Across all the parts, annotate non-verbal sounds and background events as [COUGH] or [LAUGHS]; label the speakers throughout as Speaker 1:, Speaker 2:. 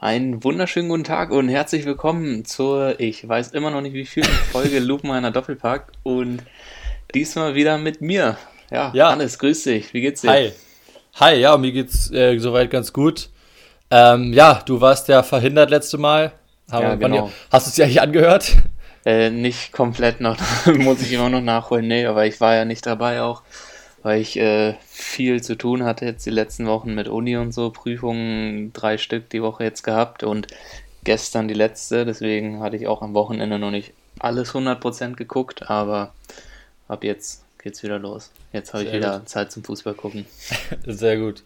Speaker 1: Einen wunderschönen guten Tag und herzlich willkommen zur, ich weiß immer noch nicht wie viel Folge Lupenreiner Doppelpack und diesmal wieder mit mir. Ja, ja, Hannes, grüß dich. Wie geht's dir?
Speaker 2: Hi. Hi, ja, mir geht's äh, soweit ganz gut. Ähm, ja, du warst ja verhindert letzte Mal. Haben ja, genau. hast du es dir eigentlich angehört?
Speaker 1: Äh, nicht komplett noch, [LAUGHS] muss ich immer noch nachholen. Nee, aber ich war ja nicht dabei auch weil ich äh, viel zu tun hatte jetzt die letzten Wochen mit Uni und so, Prüfungen, drei Stück die Woche jetzt gehabt und gestern die letzte, deswegen hatte ich auch am Wochenende noch nicht alles 100% geguckt, aber ab jetzt geht's wieder los. Jetzt habe ich wieder gut. Zeit zum Fußball gucken. [LAUGHS]
Speaker 2: Sehr gut.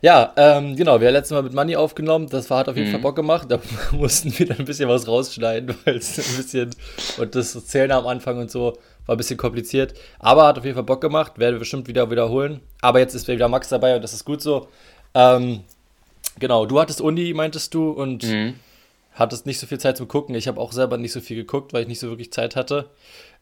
Speaker 2: Ja, ähm, genau, wir haben letztes Mal mit Money aufgenommen, das war, hat auf jeden mhm. Fall Bock gemacht, da [LAUGHS] mussten wir dann ein bisschen was rausschneiden, [LAUGHS] weil es ein bisschen, und das Zählen am Anfang und so, war ein bisschen kompliziert. Aber hat auf jeden Fall Bock gemacht. Werde bestimmt wieder wiederholen. Aber jetzt ist wieder Max dabei und das ist gut so. Ähm, genau, du hattest Uni, meintest du, und mhm. hattest nicht so viel Zeit zum Gucken. Ich habe auch selber nicht so viel geguckt, weil ich nicht so wirklich Zeit hatte.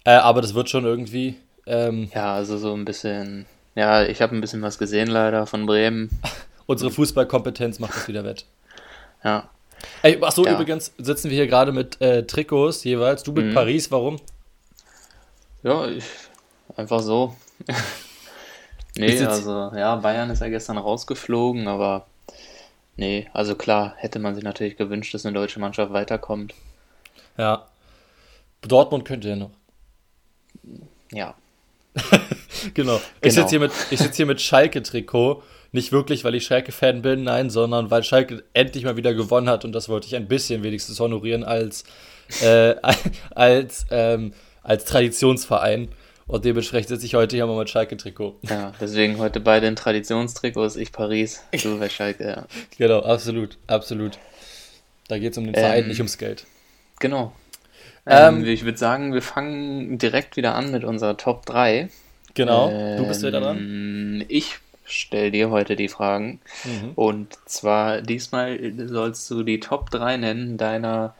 Speaker 2: Äh, aber das wird schon irgendwie. Ähm,
Speaker 1: ja, also so ein bisschen. Ja, ich habe ein bisschen was gesehen leider von Bremen. [LAUGHS]
Speaker 2: Unsere Fußballkompetenz macht das wieder wett.
Speaker 1: Ja.
Speaker 2: Ey, achso, ja. übrigens sitzen wir hier gerade mit äh, Trikots jeweils. Du mit mhm. Paris, warum?
Speaker 1: Ja, ich, einfach so. [LAUGHS] nee, also ja, Bayern ist ja gestern rausgeflogen, aber nee, also klar, hätte man sich natürlich gewünscht, dass eine deutsche Mannschaft weiterkommt.
Speaker 2: Ja. Dortmund könnte ja noch.
Speaker 1: Ja. [LAUGHS]
Speaker 2: genau. Ich sitze genau. hier mit, sitz hier mit Schalke-Trikot. Nicht wirklich, weil ich Schalke-Fan bin, nein, sondern weil Schalke endlich mal wieder gewonnen hat und das wollte ich ein bisschen wenigstens honorieren als, äh, [LAUGHS] als ähm, als Traditionsverein. Und dementsprechend sitze ich heute hier mal mit Schalke-Trikot.
Speaker 1: Ja, deswegen heute beide in Traditionstrikots, ich Paris, du bei Schalke, ja. [LAUGHS]
Speaker 2: Genau, absolut, absolut. Da geht es um den Verein, ähm, nicht ums Geld.
Speaker 1: Genau. Ähm, ähm, ich würde sagen, wir fangen direkt wieder an mit unserer Top 3.
Speaker 2: Genau, du bist wieder dran.
Speaker 1: Ähm, ich stelle dir heute die Fragen. Mhm. Und zwar diesmal sollst du die Top 3 nennen deiner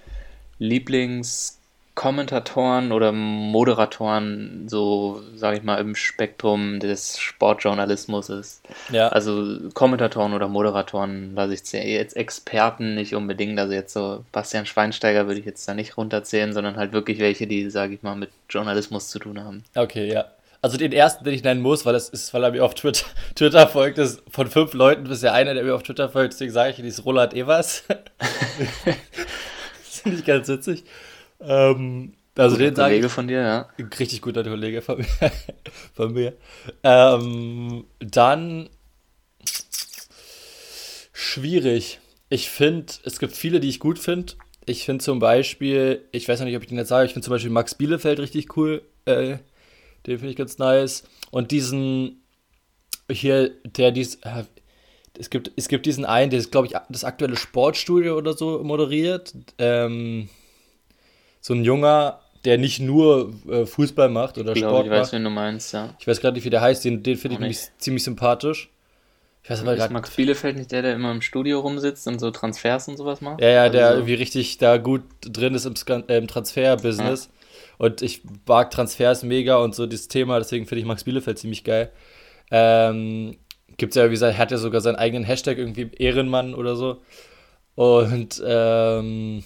Speaker 1: Lieblings- Kommentatoren oder Moderatoren, so sage ich mal, im Spektrum des Sportjournalismus ist. Ja. Also Kommentatoren oder Moderatoren, lasse ich jetzt Experten nicht unbedingt, also jetzt so Bastian Schweinsteiger würde ich jetzt da nicht runterzählen, sondern halt wirklich welche, die, sage ich mal, mit Journalismus zu tun haben.
Speaker 2: Okay, ja. Also den ersten, den ich nennen muss, weil das ist, weil er mir auf Twitter, [LAUGHS] Twitter folgt, ist von fünf Leuten bisher einer, der mir auf Twitter folgt, deswegen sage ich, die ist Roland Evers. [LAUGHS] finde ich ganz witzig. Ähm, also guter den Kollege
Speaker 1: ich, von dir, ja.
Speaker 2: Richtig guter Kollege von mir. [LAUGHS] von mir. Ähm, dann schwierig. Ich finde, es gibt viele, die ich gut finde. Ich finde zum Beispiel, ich weiß noch nicht, ob ich den jetzt sage, ich finde zum Beispiel Max Bielefeld richtig cool. Äh, den finde ich ganz nice. Und diesen hier, der dies, äh, es gibt, es gibt diesen einen, der ist, glaube ich, das aktuelle Sportstudio oder so moderiert. Ähm, so ein junger, der nicht nur äh, Fußball macht oder ich Sport
Speaker 1: ich weiß, wen du meinst, ja.
Speaker 2: Ich weiß gerade nicht, wie der heißt, den, den finde ich nämlich ziemlich sympathisch.
Speaker 1: Ich weiß aber gerade. Max Bielefeld nicht der, der immer im Studio rumsitzt und so Transfers und sowas macht?
Speaker 2: Ja, ja, also der so. irgendwie richtig da gut drin ist im, äh, im Transfer-Business. Ja. Und ich mag Transfers mega und so dieses Thema, deswegen finde ich Max Bielefeld ziemlich geil. Ähm, gibt's ja, wie gesagt, hat ja sogar seinen eigenen Hashtag irgendwie Ehrenmann oder so. Und ähm,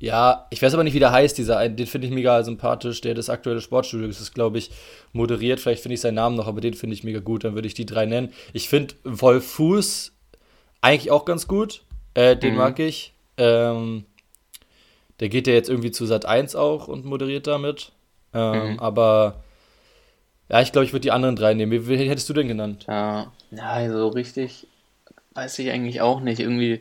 Speaker 2: ja, ich weiß aber nicht, wie der heißt, dieser einen. Den finde ich mega sympathisch. Der das aktuelle Sportstudio ist, glaube ich, moderiert. Vielleicht finde ich seinen Namen noch, aber den finde ich mega gut. Dann würde ich die drei nennen. Ich finde Wolf Fuß eigentlich auch ganz gut. Äh, den mhm. mag ich. Ähm, der geht ja jetzt irgendwie zu Sat 1 auch und moderiert damit. Ähm, mhm. Aber ja, ich glaube, ich würde die anderen drei nehmen. Wie, wie hättest du denn genannt?
Speaker 1: Ja, ja, so richtig weiß ich eigentlich auch nicht. Irgendwie,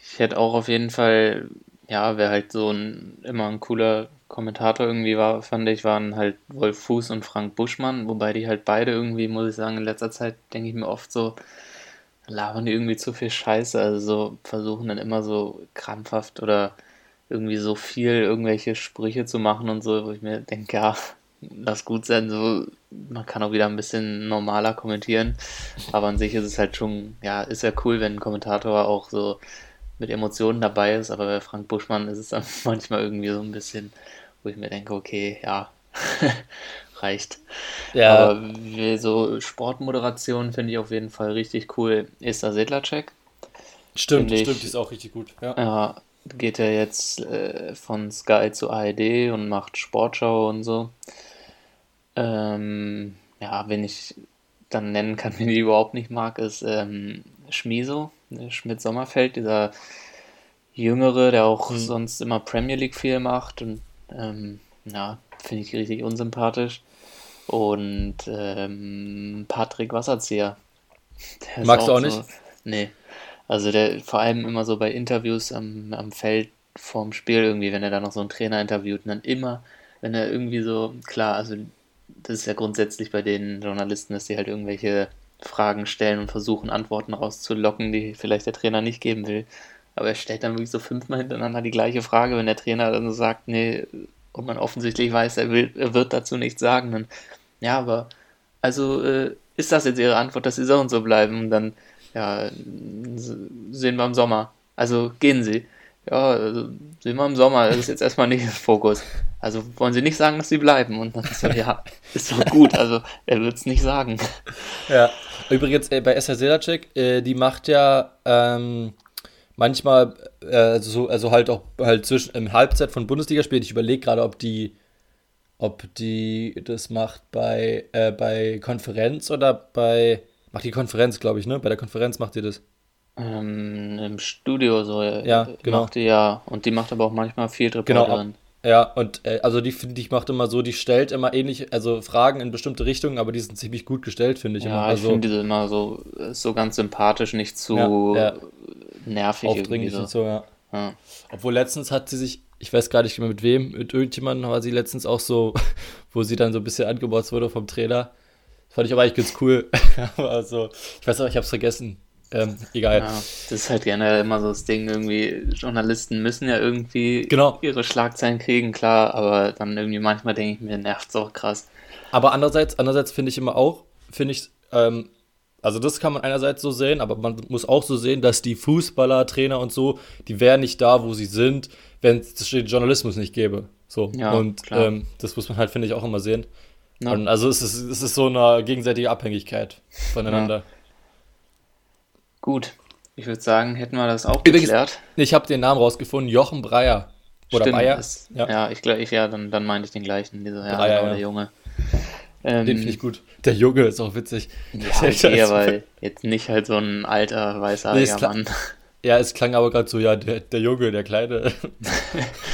Speaker 1: ich hätte auch auf jeden Fall ja, wer halt so ein immer ein cooler Kommentator irgendwie war, fand ich, waren halt Wolf Fuß und Frank Buschmann, wobei die halt beide irgendwie, muss ich sagen, in letzter Zeit denke ich mir oft so, labern die irgendwie zu viel Scheiße, also so versuchen dann immer so krampfhaft oder irgendwie so viel irgendwelche Sprüche zu machen und so, wo ich mir denke, ja, lass gut sein, so, man kann auch wieder ein bisschen normaler kommentieren, aber an sich ist es halt schon, ja, ist ja cool, wenn ein Kommentator auch so mit Emotionen dabei ist, aber bei Frank Buschmann ist es dann [LAUGHS] manchmal irgendwie so ein bisschen, wo ich mir denke, okay, ja, [LAUGHS] reicht. Ja. Aber so Sportmoderation finde ich auf jeden Fall richtig cool. Esther Sedlacek
Speaker 2: Stimmt, ich, stimmt, die ist auch richtig gut. Ja,
Speaker 1: ja geht ja jetzt äh, von Sky zu ARD und macht Sportschau und so. Ähm, ja, wen ich dann nennen kann, [LAUGHS] den ich überhaupt nicht mag, ist ähm, Schmiso, ne, Schmidt-Sommerfeld, dieser Jüngere, der auch mhm. sonst immer Premier League viel macht und ähm, ja, finde ich richtig unsympathisch. Und ähm, Patrick Wasserzieher.
Speaker 2: Magst auch du auch so, nicht?
Speaker 1: Nee. Also der vor allem immer so bei Interviews am, am Feld vorm Spiel irgendwie, wenn er da noch so einen Trainer interviewt und dann immer, wenn er irgendwie so, klar, also das ist ja grundsätzlich bei den Journalisten, dass die halt irgendwelche Fragen stellen und versuchen, Antworten rauszulocken, die vielleicht der Trainer nicht geben will. Aber er stellt dann wirklich so fünfmal hintereinander die gleiche Frage, wenn der Trainer dann so sagt, nee, und man offensichtlich weiß, er, will, er wird dazu nichts sagen, dann, ja, aber, also, äh, ist das jetzt Ihre Antwort, dass Sie so und so bleiben? Dann, ja, sehen wir im Sommer. Also, gehen Sie. Ja, also, sehen wir im Sommer, das ist jetzt erstmal nicht im Fokus. Also, wollen Sie nicht sagen, dass Sie bleiben? Und dann ist so, ja, ist doch gut, also, er wird es nicht sagen.
Speaker 2: Ja, übrigens, äh, bei Esther Selacek, äh, die macht ja, ähm, manchmal, äh, also, also halt auch halt zwischen im Halbzeit von Bundesligaspielen. Ich überlege gerade, ob die, ob die das macht bei, äh, bei Konferenz oder bei. Macht die Konferenz, glaube ich, ne? Bei der Konferenz macht die das.
Speaker 1: Ähm, Im Studio so.
Speaker 2: Äh, ja, genau.
Speaker 1: Macht die ja. Und die macht aber auch manchmal viel
Speaker 2: Reporterin. Genau, ja, und äh, also die finde ich macht immer so, die stellt immer ähnlich, also Fragen in bestimmte Richtungen, aber die sind ziemlich gut gestellt, finde ich.
Speaker 1: Ja,
Speaker 2: immer.
Speaker 1: ich
Speaker 2: also,
Speaker 1: finde diese immer so, so ganz sympathisch, nicht zu ja, ja. nervig
Speaker 2: Aufdringlich so. und so, ja. ja. Obwohl letztens hat sie sich, ich weiß gar nicht mehr mit wem, mit irgendjemandem war sie letztens auch so, [LAUGHS] wo sie dann so ein bisschen angebaut wurde vom Trainer. Das fand ich aber eigentlich ganz cool. [LAUGHS] also, ich weiß auch, ich habe es vergessen. Ähm, egal. Ja,
Speaker 1: das ist halt generell immer so das Ding, irgendwie, Journalisten müssen ja irgendwie
Speaker 2: genau.
Speaker 1: ihre Schlagzeilen kriegen, klar, aber dann irgendwie manchmal denke ich mir, nervt es auch krass.
Speaker 2: Aber andererseits, andererseits finde ich immer auch, finde ich, ähm, also das kann man einerseits so sehen, aber man muss auch so sehen, dass die Fußballer, Trainer und so, die wären nicht da, wo sie sind, wenn es den Journalismus nicht gäbe. So. Ja, und ähm, das muss man halt, finde ich, auch immer sehen. Ja. Also es ist, es ist so eine gegenseitige Abhängigkeit voneinander. Ja.
Speaker 1: Gut, ich würde sagen, hätten wir das auch Übrigens, geklärt.
Speaker 2: Ich habe den Namen rausgefunden, Jochen Breyer.
Speaker 1: Oder Stimmt, Breyer. Ist, ja. ja, ich glaube, ja, dann, dann meinte ich den gleichen, dieser ja, Breyer, genau, der Junge.
Speaker 2: Ähm, den finde ich gut. Der Junge ist auch witzig.
Speaker 1: Ja, okay, [LAUGHS] aber jetzt nicht halt so ein alter, weißer nee, Mann.
Speaker 2: Ja, es klang aber gerade so, ja, der, der Junge, der Kleine.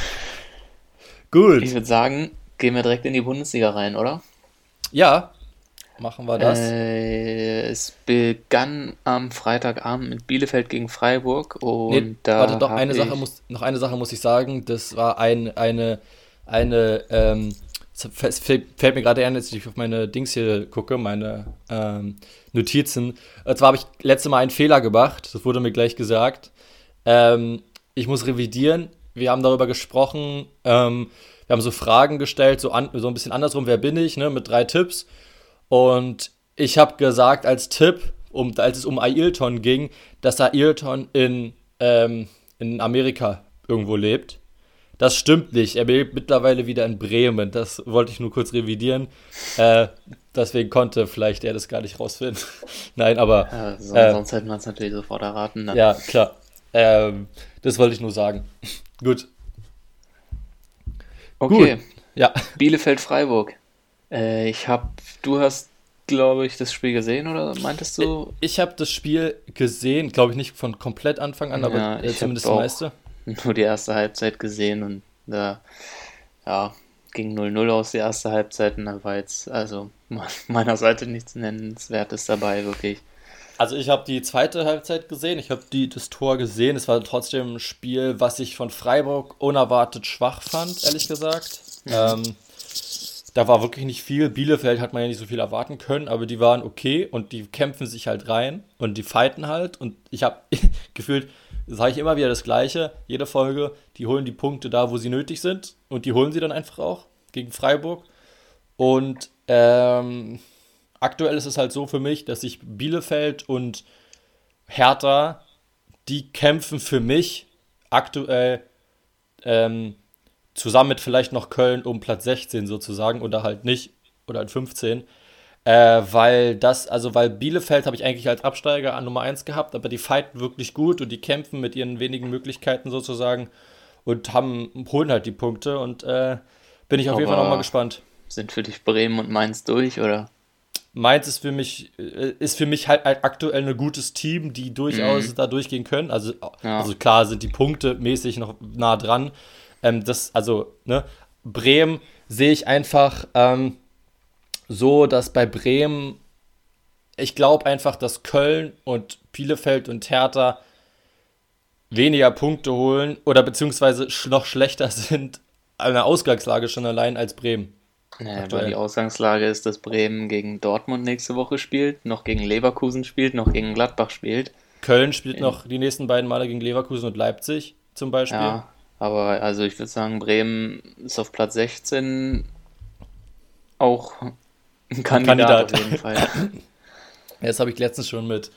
Speaker 2: [LAUGHS] gut.
Speaker 1: Ich würde sagen, gehen wir direkt in die Bundesliga rein, oder?
Speaker 2: Ja, machen wir das?
Speaker 1: Äh, es begann am Freitagabend mit Bielefeld gegen Freiburg und nee, da
Speaker 2: warte, doch eine Sache muss noch eine Sache muss ich sagen, das war ein, eine eine ähm, es fällt mir gerade ein, als ich auf meine Dings hier gucke, meine ähm, Notizen. Und zwar habe ich letzte Mal einen Fehler gemacht, das wurde mir gleich gesagt. Ähm, ich muss revidieren. Wir haben darüber gesprochen, ähm, wir haben so Fragen gestellt, so, an, so ein bisschen andersrum, wer bin ich, ne, mit drei Tipps. Und ich habe gesagt als Tipp, um, als es um Ailton ging, dass Ailton in, ähm, in Amerika irgendwo lebt. Das stimmt nicht. Er lebt mittlerweile wieder in Bremen. Das wollte ich nur kurz revidieren. Äh, deswegen konnte vielleicht er das gar nicht rausfinden. [LAUGHS] Nein, aber.
Speaker 1: Ja, sonst, äh, sonst hätten wir es natürlich sofort erraten.
Speaker 2: Ne? Ja, klar. Ähm, das wollte ich nur sagen. [LAUGHS] Gut.
Speaker 1: Okay. Gut. Ja. Bielefeld-Freiburg. Äh, ich habe, du hast, glaube ich, das Spiel gesehen oder meintest du?
Speaker 2: Ich habe das Spiel gesehen, glaube ich nicht von komplett Anfang an, ja, aber äh, zumindest das meiste. [LAUGHS]
Speaker 1: Nur die erste Halbzeit gesehen und da, ja, ging 0-0 aus die erste Halbzeit und da war jetzt, also [LAUGHS] meiner Seite nichts Nennenswertes dabei, wirklich.
Speaker 2: Also ich habe die zweite Halbzeit gesehen, ich habe das Tor gesehen. Es war trotzdem ein Spiel, was ich von Freiburg unerwartet schwach fand, ehrlich gesagt. Mhm. Ähm, da war wirklich nicht viel. Bielefeld hat man ja nicht so viel erwarten können, aber die waren okay und die kämpfen sich halt rein und die fighten halt. Und ich habe [LAUGHS] gefühlt, sage ich immer wieder das Gleiche, jede Folge, die holen die Punkte da, wo sie nötig sind und die holen sie dann einfach auch gegen Freiburg. Und ähm, aktuell ist es halt so für mich, dass ich Bielefeld und Hertha, die kämpfen für mich aktuell ähm, zusammen mit vielleicht noch Köln um Platz 16 sozusagen oder halt nicht oder halt 15. Äh, weil das, also weil Bielefeld habe ich eigentlich als Absteiger an Nummer 1 gehabt, aber die fighten wirklich gut und die kämpfen mit ihren wenigen Möglichkeiten sozusagen und haben, holen halt die Punkte und äh, bin ich auf aber jeden Fall nochmal gespannt.
Speaker 1: Sind für dich Bremen und Mainz durch, oder?
Speaker 2: Mainz ist für mich, äh, ist für mich halt aktuell ein gutes Team, die durchaus mhm. da durchgehen können. Also, ja. also klar sind die Punkte mäßig noch nah dran. Ähm, das, also, ne, Bremen sehe ich einfach, ähm, so, dass bei Bremen, ich glaube einfach, dass Köln und Bielefeld und Hertha weniger Punkte holen oder beziehungsweise noch schlechter [LAUGHS] sind an der Ausgangslage schon allein als Bremen.
Speaker 1: Naja, weil die Ausgangslage ist, dass Bremen gegen Dortmund nächste Woche spielt, noch gegen Leverkusen spielt, noch gegen Gladbach spielt.
Speaker 2: Köln spielt In noch die nächsten beiden Male gegen Leverkusen und Leipzig zum Beispiel. Ja,
Speaker 1: aber also ich würde sagen, Bremen ist auf Platz 16 auch ein Kandidat,
Speaker 2: Kandidat. auf jeden Fall. [LAUGHS] das habe ich letztens schon mit,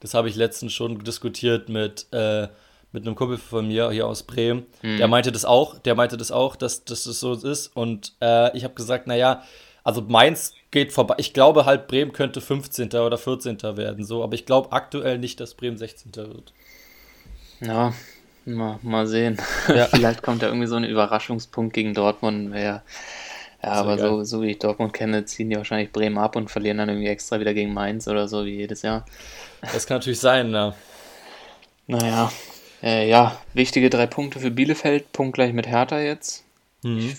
Speaker 2: das habe ich letztens schon diskutiert mit, äh, mit einem Kumpel von mir hier aus Bremen. Hm. Der meinte das auch, der meinte das auch, dass, dass das so ist. Und äh, ich habe gesagt, naja, also Mainz geht vorbei. Ich glaube halt, Bremen könnte 15. oder 14. werden, so, aber ich glaube aktuell nicht, dass Bremen 16. wird.
Speaker 1: Ja, mal, mal sehen. Ja. [LAUGHS] Vielleicht kommt da irgendwie so ein Überraschungspunkt gegen Dortmund. Wäre ja, aber so, so wie ich Dortmund kenne, ziehen die wahrscheinlich Bremen ab und verlieren dann irgendwie extra wieder gegen Mainz oder so wie jedes Jahr.
Speaker 2: Das kann natürlich sein, ne?
Speaker 1: Naja, äh, ja, wichtige drei Punkte für Bielefeld, Punkt gleich mit Hertha jetzt. Mhm. Ich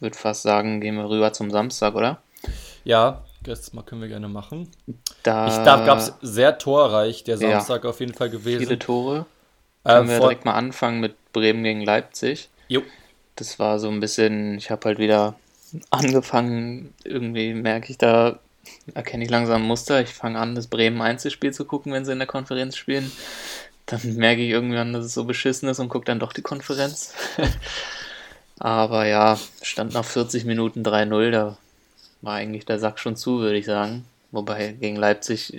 Speaker 1: würde fast sagen, gehen wir rüber zum Samstag, oder?
Speaker 2: Ja, das mal können wir gerne machen. Da, ich, da gab es sehr torreich, der Samstag ja, auf jeden Fall gewesen.
Speaker 1: Viele Tore. Können äh, wir direkt mal anfangen mit Bremen gegen Leipzig. Jo. Das war so ein bisschen, ich habe halt wieder angefangen, irgendwie merke ich da, erkenne ich langsam ein Muster. Ich fange an, das Bremen Einzelspiel zu gucken, wenn sie in der Konferenz spielen. Dann merke ich irgendwann, dass es so beschissen ist und gucke dann doch die Konferenz. [LAUGHS] Aber ja, stand nach 40 Minuten 3-0, da war eigentlich der Sack schon zu, würde ich sagen. Wobei gegen Leipzig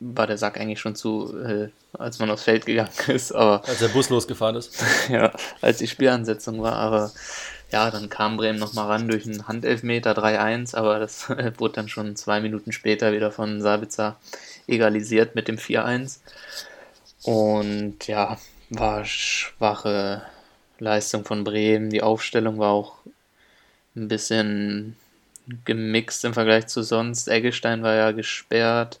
Speaker 1: war der Sack eigentlich schon zu, äh, als man aufs Feld gegangen [LAUGHS] ist. Aber,
Speaker 2: als der Bus losgefahren ist. [LAUGHS]
Speaker 1: ja, als die Spielansetzung war. Aber ja, dann kam Bremen nochmal ran durch einen Handelfmeter 3-1, aber das wurde dann schon zwei Minuten später wieder von Sabitzer egalisiert mit dem 4-1. Und ja, war schwache Leistung von Bremen. Die Aufstellung war auch ein bisschen gemixt im Vergleich zu sonst. Eggestein war ja gesperrt.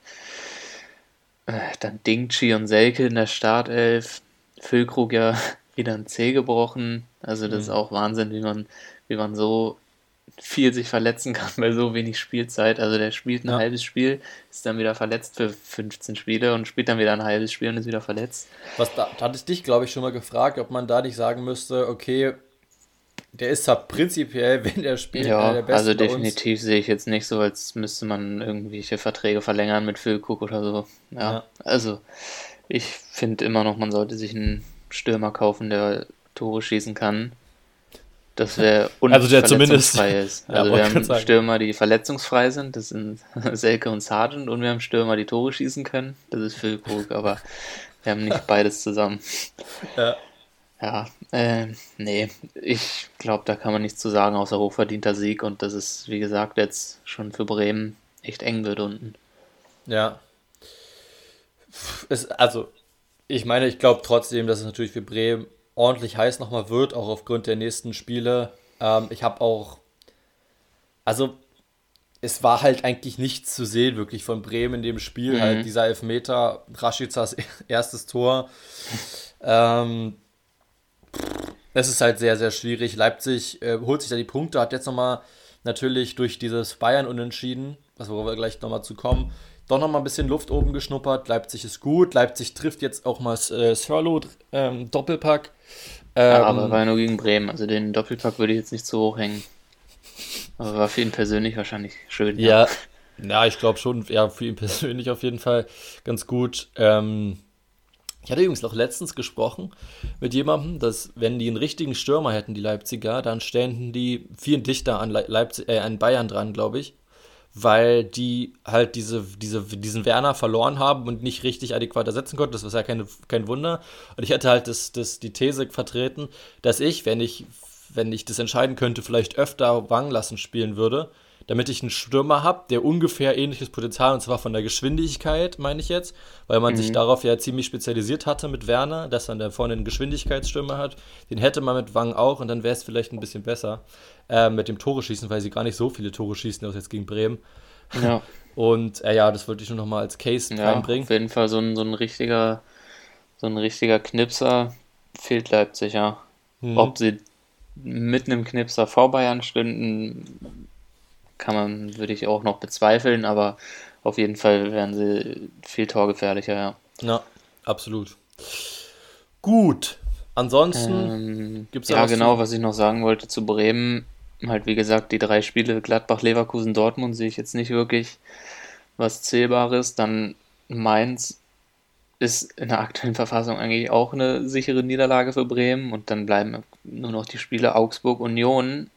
Speaker 1: Äh, dann Dingchi und Selke in der Startelf. Füllkrug ja [LAUGHS] wieder ein Zeh gebrochen. Also das mhm. ist auch Wahnsinn, wie man, wie man so viel sich verletzen kann [LAUGHS] bei so wenig Spielzeit. Also der spielt ein ja. halbes Spiel, ist dann wieder verletzt für 15 Spiele und spielt dann wieder ein halbes Spiel und ist wieder verletzt.
Speaker 2: Was da, da hatte ich dich, glaube ich, schon mal gefragt, ob man da nicht sagen müsste, okay, der ist zwar prinzipiell, [LAUGHS] wenn er spielt,
Speaker 1: ja, der Beste also definitiv sehe ich jetzt nicht so, als müsste man irgendwelche Verträge verlängern mit Phil Cook oder so. Ja, ja. also ich finde immer noch, man sollte sich einen Stürmer kaufen, der Tore schießen kann. Das wäre [LAUGHS]
Speaker 2: also der zumindest
Speaker 1: ist. [LAUGHS] Also ja, wir haben. Stürmer, die verletzungsfrei sind, das sind Selke und Sargent und wir haben Stürmer, die Tore schießen können. Das ist Füllkrug, aber wir haben nicht beides zusammen. Ja. Ja, äh, nee, ich glaube, da kann man nichts zu sagen, außer hochverdienter Sieg und das ist, wie gesagt, jetzt schon für Bremen echt eng wird unten.
Speaker 2: Ja. Es, also, ich meine, ich glaube trotzdem, dass es natürlich für Bremen ordentlich heiß nochmal wird, auch aufgrund der nächsten Spiele. Ähm, ich habe auch, also es war halt eigentlich nichts zu sehen, wirklich von Bremen in dem Spiel. Mhm. Halt dieser Elfmeter, Raschicas [LAUGHS] erstes Tor. ähm, es ist halt sehr, sehr schwierig. Leipzig äh, holt sich da die Punkte, hat jetzt nochmal natürlich durch dieses Bayern-Unentschieden, was wir gleich nochmal zu kommen, doch noch mal ein bisschen Luft oben geschnuppert. Leipzig ist gut. Leipzig trifft jetzt auch mal äh, Sörlo ähm, Doppelpack.
Speaker 1: Ähm, ja, aber war nur gegen Bremen. Also den Doppelpack würde ich jetzt nicht so hoch hängen. Aber war für ihn persönlich wahrscheinlich schön.
Speaker 2: Ja, ja, ja ich glaube schon. Ja, für ihn [LAUGHS] persönlich auf jeden Fall ganz gut. Ähm, ich hatte übrigens noch letztens gesprochen mit jemandem, dass wenn die einen richtigen Stürmer hätten, die Leipziger, dann ständen die viel dichter an, Leipzig, äh, an Bayern dran, glaube ich weil die halt diese, diese, diesen Werner verloren haben und nicht richtig adäquat ersetzen konnten. Das war ja keine, kein Wunder. Und ich hätte halt das, das, die These vertreten, dass ich, wenn ich, wenn ich das entscheiden könnte, vielleicht öfter Wang lassen spielen würde, damit ich einen Stürmer habe, der ungefähr ähnliches Potenzial, und zwar von der Geschwindigkeit, meine ich jetzt, weil man mhm. sich darauf ja ziemlich spezialisiert hatte mit Werner, dass er da vorne einen Geschwindigkeitsstürmer hat. Den hätte man mit Wang auch und dann wäre es vielleicht ein bisschen besser äh, mit dem Tore schießen, weil sie gar nicht so viele Tore schießen, aus jetzt gegen Bremen. Ja. [LAUGHS] Und äh, ja, das wollte ich nur noch mal als Case
Speaker 1: ja, reinbringen. Auf jeden Fall so ein, so ein richtiger, so ein richtiger Knipser fehlt Leipzig, ja. Mhm. Ob sie mit einem Knipser vor Bayern stünden, kann man, würde ich auch noch bezweifeln, aber auf jeden Fall wären sie viel torgefährlicher, ja.
Speaker 2: Ja, absolut. Gut. Ansonsten ähm,
Speaker 1: gibt es ja genau, was ich noch sagen wollte zu Bremen. Halt, wie gesagt, die drei Spiele Gladbach, Leverkusen, Dortmund sehe ich jetzt nicht wirklich was Zählbares. Dann Mainz ist in der aktuellen Verfassung eigentlich auch eine sichere Niederlage für Bremen und dann bleiben nur noch die Spiele Augsburg, Union.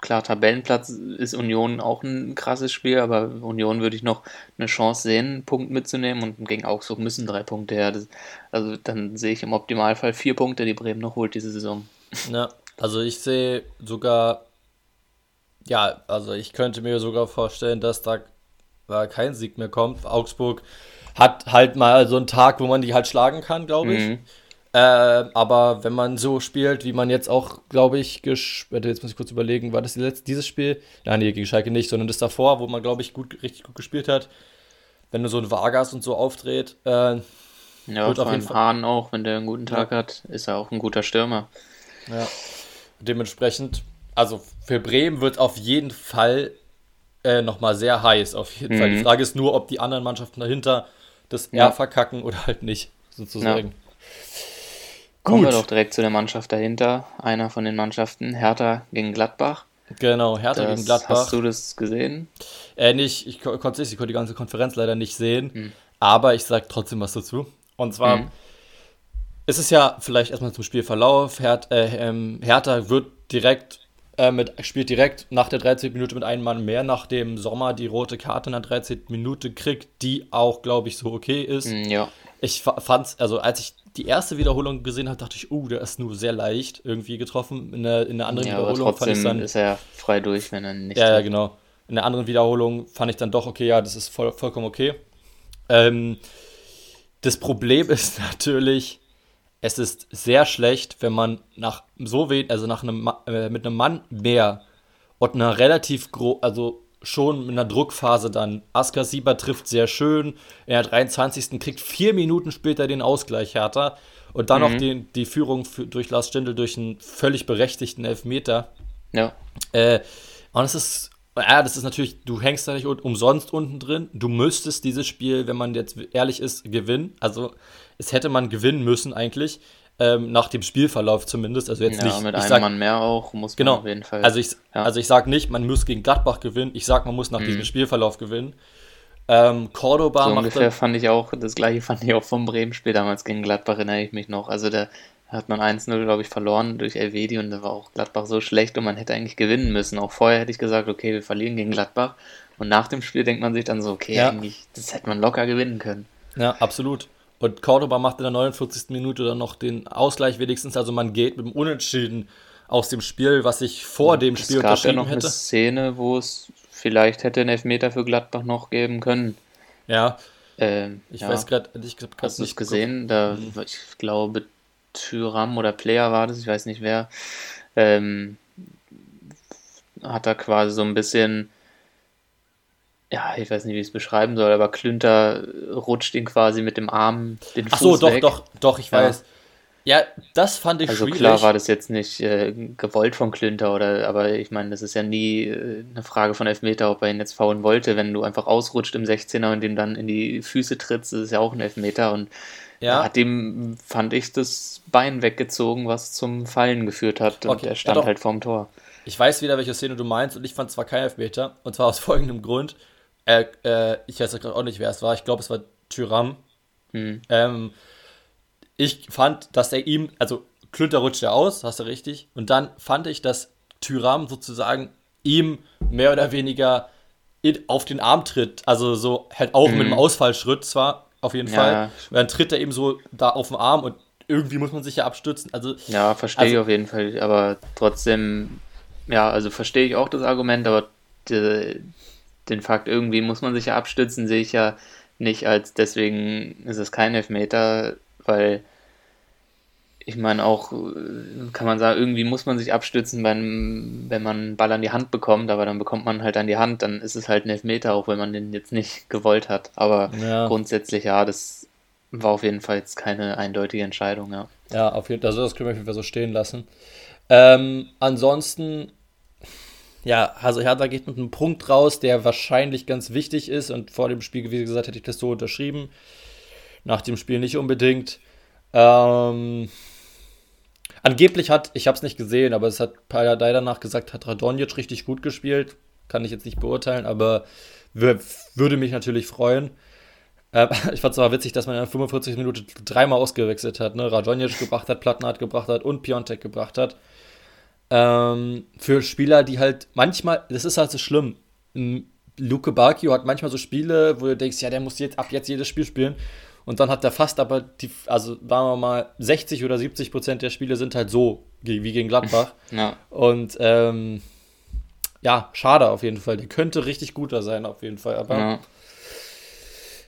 Speaker 1: Klar, Tabellenplatz ist Union auch ein krasses Spiel, aber Union würde ich noch eine Chance sehen, einen Punkt mitzunehmen und gegen Augsburg müssen drei Punkte her. Das, also dann sehe ich im Optimalfall vier Punkte, die Bremen noch holt diese Saison.
Speaker 2: Ja, also ich sehe sogar, ja, also ich könnte mir sogar vorstellen, dass da kein Sieg mehr kommt. Augsburg hat halt mal so einen Tag, wo man die halt schlagen kann, glaube ich. Mhm. Äh, aber wenn man so spielt, wie man jetzt auch, glaube ich, gespielt, jetzt muss ich kurz überlegen, war das die letzte, dieses Spiel? Nein, nee, gegen Schalke nicht, sondern das davor, wo man, glaube ich, gut, richtig gut gespielt hat. Wenn du so ein Vargas und so aufdreht. Äh,
Speaker 1: ja, auf jeden Fall. Hahn auch, wenn der einen guten Tag ja. hat, ist er auch ein guter Stürmer.
Speaker 2: Ja. Dementsprechend, also für Bremen wird auf jeden Fall äh, nochmal sehr heiß, auf jeden mhm. Fall. Die Frage ist nur, ob die anderen Mannschaften dahinter das ja. eher verkacken oder halt nicht, sozusagen. Ja.
Speaker 1: Kommen wir doch direkt zu der Mannschaft dahinter. Einer von den Mannschaften, Hertha gegen Gladbach.
Speaker 2: Genau, Hertha das, gegen Gladbach.
Speaker 1: Hast du das gesehen?
Speaker 2: Äh, nicht, ich konnte es nicht, ich konnte die ganze Konferenz leider nicht sehen, mhm. aber ich sage trotzdem was dazu. Und zwar mhm. ist es ja vielleicht erstmal zum Spielverlauf. Her äh, ähm, Hertha wird direkt äh, mit, spielt direkt nach der 13. Minute mit einem Mann mehr, nachdem Sommer die rote Karte in der 13. Minute kriegt, die auch, glaube ich, so okay ist.
Speaker 1: Mm, ja.
Speaker 2: Ich fand also als ich die erste Wiederholung gesehen habe, dachte ich, uh, der ist nur sehr leicht irgendwie getroffen. In der, in der anderen
Speaker 1: ja,
Speaker 2: Wiederholung
Speaker 1: fand ich dann. ist er frei durch, wenn er nicht.
Speaker 2: Ja, ja, genau. In der anderen Wiederholung fand ich dann doch, okay, ja, das ist voll, vollkommen okay. Ähm, das Problem [LAUGHS] ist natürlich, es ist sehr schlecht, wenn man nach so wenig, also nach einem äh, mit einem Mann mehr und einer relativ groß, also schon mit einer Druckphase dann. Askar Sieber trifft sehr schön. In der 23. kriegt vier Minuten später den Ausgleich härter. Und dann mhm. noch die, die Führung für, durch Lars Stindl durch einen völlig berechtigten Elfmeter.
Speaker 1: Ja.
Speaker 2: Äh, und es ist, ja, das ist natürlich, du hängst da nicht umsonst unten drin. Du müsstest dieses Spiel, wenn man jetzt ehrlich ist, gewinnen. Also es hätte man gewinnen müssen eigentlich. Ähm, nach dem Spielverlauf zumindest. Also jetzt ja, nicht.
Speaker 1: mit einem sag, Mann mehr auch muss
Speaker 2: genau, man auf jeden Fall. Also ich, ja. also ich sage nicht, man muss gegen Gladbach gewinnen. Ich sage, man muss nach mhm. diesem Spielverlauf gewinnen. Ähm, Cordoba
Speaker 1: so macht ungefähr dann, fand ich auch, das gleiche [LAUGHS] fand ich auch vom Bremen-Spiel damals gegen Gladbach, erinnere ich mich noch. Also da hat man 1-0, glaube ich, verloren durch Elvedi und da war auch Gladbach so schlecht und man hätte eigentlich gewinnen müssen. Auch vorher hätte ich gesagt, okay, wir verlieren gegen Gladbach. Und nach dem Spiel denkt man sich dann so, okay, ja. eigentlich, das hätte man locker gewinnen können.
Speaker 2: Ja, absolut. Und Cordoba macht in der 49. Minute dann noch den Ausgleich wenigstens. Also man geht mit dem Unentschieden aus dem Spiel, was ich vor dem Spiel
Speaker 1: es gab unterschrieben ja noch hätte. eine Szene, wo es vielleicht hätte einen Elfmeter für Gladbach noch geben können.
Speaker 2: Ja.
Speaker 1: Ähm,
Speaker 2: ich
Speaker 1: ja.
Speaker 2: weiß gerade, ich
Speaker 1: glaube, hast du es gesehen? Da, mhm. ich glaube, Tyram oder Player war das, ich weiß nicht wer. Ähm, hat da quasi so ein bisschen ja, ich weiß nicht, wie ich es beschreiben soll, aber Klünter rutscht ihn quasi mit dem Arm den Fuß Ach so,
Speaker 2: doch,
Speaker 1: weg.
Speaker 2: doch, doch, ich weiß. Ja, das fand ich
Speaker 1: also schwierig. klar war das jetzt nicht äh, gewollt von Klünter, oder, aber ich meine, das ist ja nie äh, eine Frage von Elfmeter, ob er ihn jetzt faulen wollte. Wenn du einfach ausrutscht im 16er und ihm dann in die Füße trittst, das ist ja auch ein Elfmeter und ja. hat dem, fand ich, das Bein weggezogen, was zum Fallen geführt hat und okay. er stand ja, halt vorm Tor.
Speaker 2: Ich weiß wieder, welche Szene du meinst und ich fand zwar kein Elfmeter und zwar aus folgendem Grund. Äh, äh, ich weiß gerade auch nicht, wer es war. Ich glaube, es war Tyram. Hm. Ähm, ich fand, dass er ihm, also Klünter rutscht ja aus, hast du richtig. Und dann fand ich, dass Tyram sozusagen ihm mehr oder weniger in, auf den Arm tritt. Also so halt auch mhm. mit einem hm. Ausfallschritt zwar, auf jeden ja. Fall. Und dann tritt er eben so da auf den Arm und irgendwie muss man sich ja abstützen. Also,
Speaker 1: ja, verstehe also, ich auf jeden Fall. Aber trotzdem, ja, also verstehe ich auch das Argument, aber de, den Fakt, irgendwie muss man sich ja abstützen, sehe ich ja nicht als deswegen ist es kein Elfmeter, weil ich meine auch, kann man sagen, irgendwie muss man sich abstützen, wenn, wenn man einen Ball an die Hand bekommt, aber dann bekommt man halt an die Hand, dann ist es halt ein Elfmeter, auch wenn man den jetzt nicht gewollt hat. Aber ja. grundsätzlich ja, das war auf jeden Fall jetzt keine eindeutige Entscheidung, ja.
Speaker 2: Ja, auf jeden Fall, also das können wir auf jeden Fall so stehen lassen. Ähm, ansonsten, ja, also Hertha geht mit einem Punkt raus, der wahrscheinlich ganz wichtig ist und vor dem Spiel, wie gesagt, hätte ich das so unterschrieben. Nach dem Spiel nicht unbedingt. Ähm, angeblich hat, ich habe es nicht gesehen, aber es hat Payadei danach gesagt, hat Radonjic richtig gut gespielt. Kann ich jetzt nicht beurteilen, aber würde mich natürlich freuen. Äh, [LAUGHS] ich fand es aber witzig, dass man in der 45 Minuten dreimal ausgewechselt hat. Ne? Radonjic gebracht hat, Plattenhardt gebracht hat und Piontek gebracht hat. Ähm, für Spieler, die halt manchmal, das ist halt so schlimm. Luke Bacchio hat manchmal so Spiele, wo du denkst, ja, der muss jetzt ab jetzt jedes Spiel spielen. Und dann hat er fast aber, die, also sagen wir mal, 60 oder 70 Prozent der Spiele sind halt so, wie gegen Gladbach. [LAUGHS]
Speaker 1: Ja.
Speaker 2: Und ähm, ja, schade auf jeden Fall. Der könnte richtig guter sein, auf jeden Fall. Aber ja,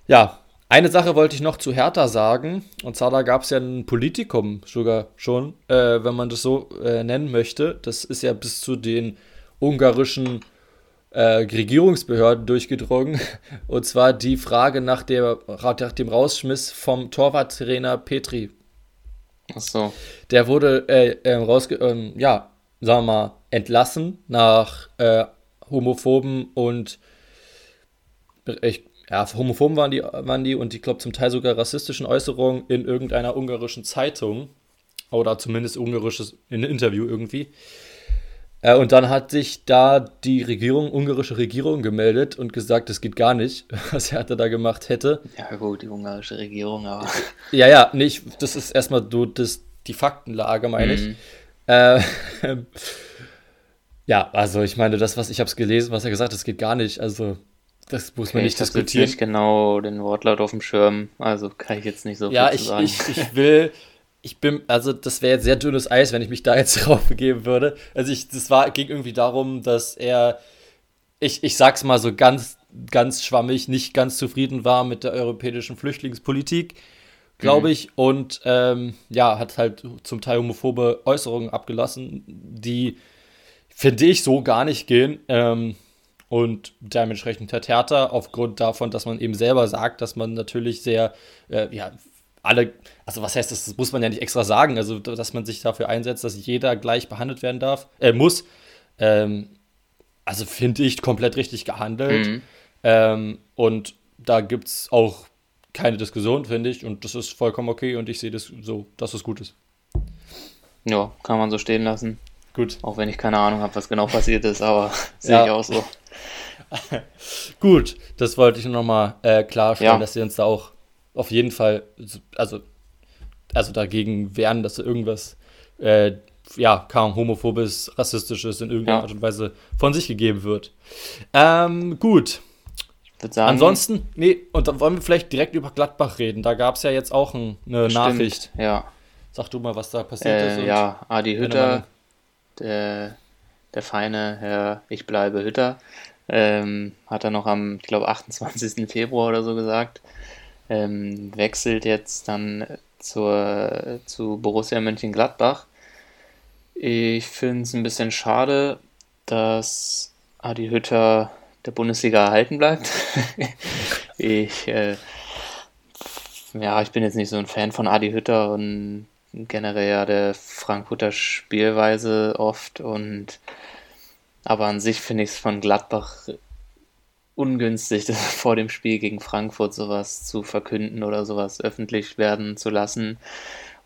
Speaker 2: ja eine Sache wollte ich noch zu Hertha sagen. Und zwar, da gab es ja ein Politikum sogar schon, äh, wenn man das so äh, nennen möchte. Das ist ja bis zu den ungarischen äh, Regierungsbehörden durchgedrungen. [LAUGHS] Und zwar die Frage nach, der, nach dem Rausschmiss vom Torwarttrainer Petri.
Speaker 1: Ach so.
Speaker 2: Der wurde äh, äh, rausge ähm, ja, sagen wir mal, entlassen nach äh, homophoben und ich, ja, homophoben waren die, waren die und ich glaube zum Teil sogar rassistischen Äußerungen in irgendeiner ungarischen Zeitung oder zumindest ungarisches in einem Interview irgendwie. Äh, und dann hat sich da die Regierung, ungarische Regierung gemeldet und gesagt, das geht gar nicht, [LAUGHS] was er da gemacht hätte.
Speaker 1: Ja, gut, die ungarische Regierung, aber. [LAUGHS]
Speaker 2: Ja, ja, nicht, das ist erstmal so das, die Faktenlage, meine ich. Mhm. Äh, [LAUGHS] ja, also ich meine, das, was ich habe es gelesen, was er gesagt hat, das geht gar nicht. Also, das muss okay, man nicht
Speaker 1: ich
Speaker 2: diskutieren.
Speaker 1: Ich nicht genau den Wortlaut auf dem Schirm, also kann ich jetzt nicht so
Speaker 2: ja, viel ich, sagen. Ja, ich, ich will ich bin, also das wäre jetzt sehr dünnes Eis, wenn ich mich da jetzt [LAUGHS] drauf begeben würde. Also ich, das war, ging irgendwie darum, dass er, ich, ich sag's mal so ganz, ganz schwammig, nicht ganz zufrieden war mit der europäischen Flüchtlingspolitik, glaube mhm. ich. Und ähm, ja, hat halt zum Teil homophobe Äußerungen abgelassen, die, finde ich, so gar nicht gehen. Ähm, und dementsprechend hat Hertha aufgrund davon, dass man eben selber sagt, dass man natürlich sehr, äh, ja, alle, also was heißt das, das muss man ja nicht extra sagen, also dass man sich dafür einsetzt, dass jeder gleich behandelt werden darf, äh, muss. Ähm, also finde ich komplett richtig gehandelt. Mhm. Ähm, und da gibt es auch keine Diskussion, finde ich. Und das ist vollkommen okay und ich sehe das so, dass es gut ist.
Speaker 1: Ja, kann man so stehen lassen.
Speaker 2: Gut.
Speaker 1: Auch wenn ich keine Ahnung habe, was genau passiert ist, aber [LAUGHS] sehe ja. ich auch so. [LAUGHS]
Speaker 2: gut, das wollte ich nur nochmal äh, klarstellen, ja. dass wir uns da auch auf jeden Fall, also, also dagegen wehren, dass irgendwas, äh, ja, kaum homophobes, rassistisches in irgendeiner ja. Art und Weise von sich gegeben wird. Ähm, gut. Sagen, Ansonsten, nee, und dann wollen wir vielleicht direkt über Gladbach reden. Da gab es ja jetzt auch ein, eine stimmt, Nachricht.
Speaker 1: Ja.
Speaker 2: Sag du mal, was da passiert
Speaker 1: äh, ist. Ja, Adi Hütter, der, der feine Herr Ich bleibe Hütter, ähm, hat er noch am, ich glaube, 28. Februar oder so gesagt, ähm, wechselt jetzt dann zur, zu Borussia Mönchengladbach. Ich finde es ein bisschen schade, dass Adi Hütter der Bundesliga erhalten bleibt. [LAUGHS] ich, äh, ja, ich bin jetzt nicht so ein Fan von Adi Hütter und generell ja der Frankfurter Spielweise oft und aber an sich finde ich es von Gladbach ungünstig, [LAUGHS] das vor dem Spiel gegen Frankfurt sowas zu verkünden oder sowas öffentlich werden zu lassen.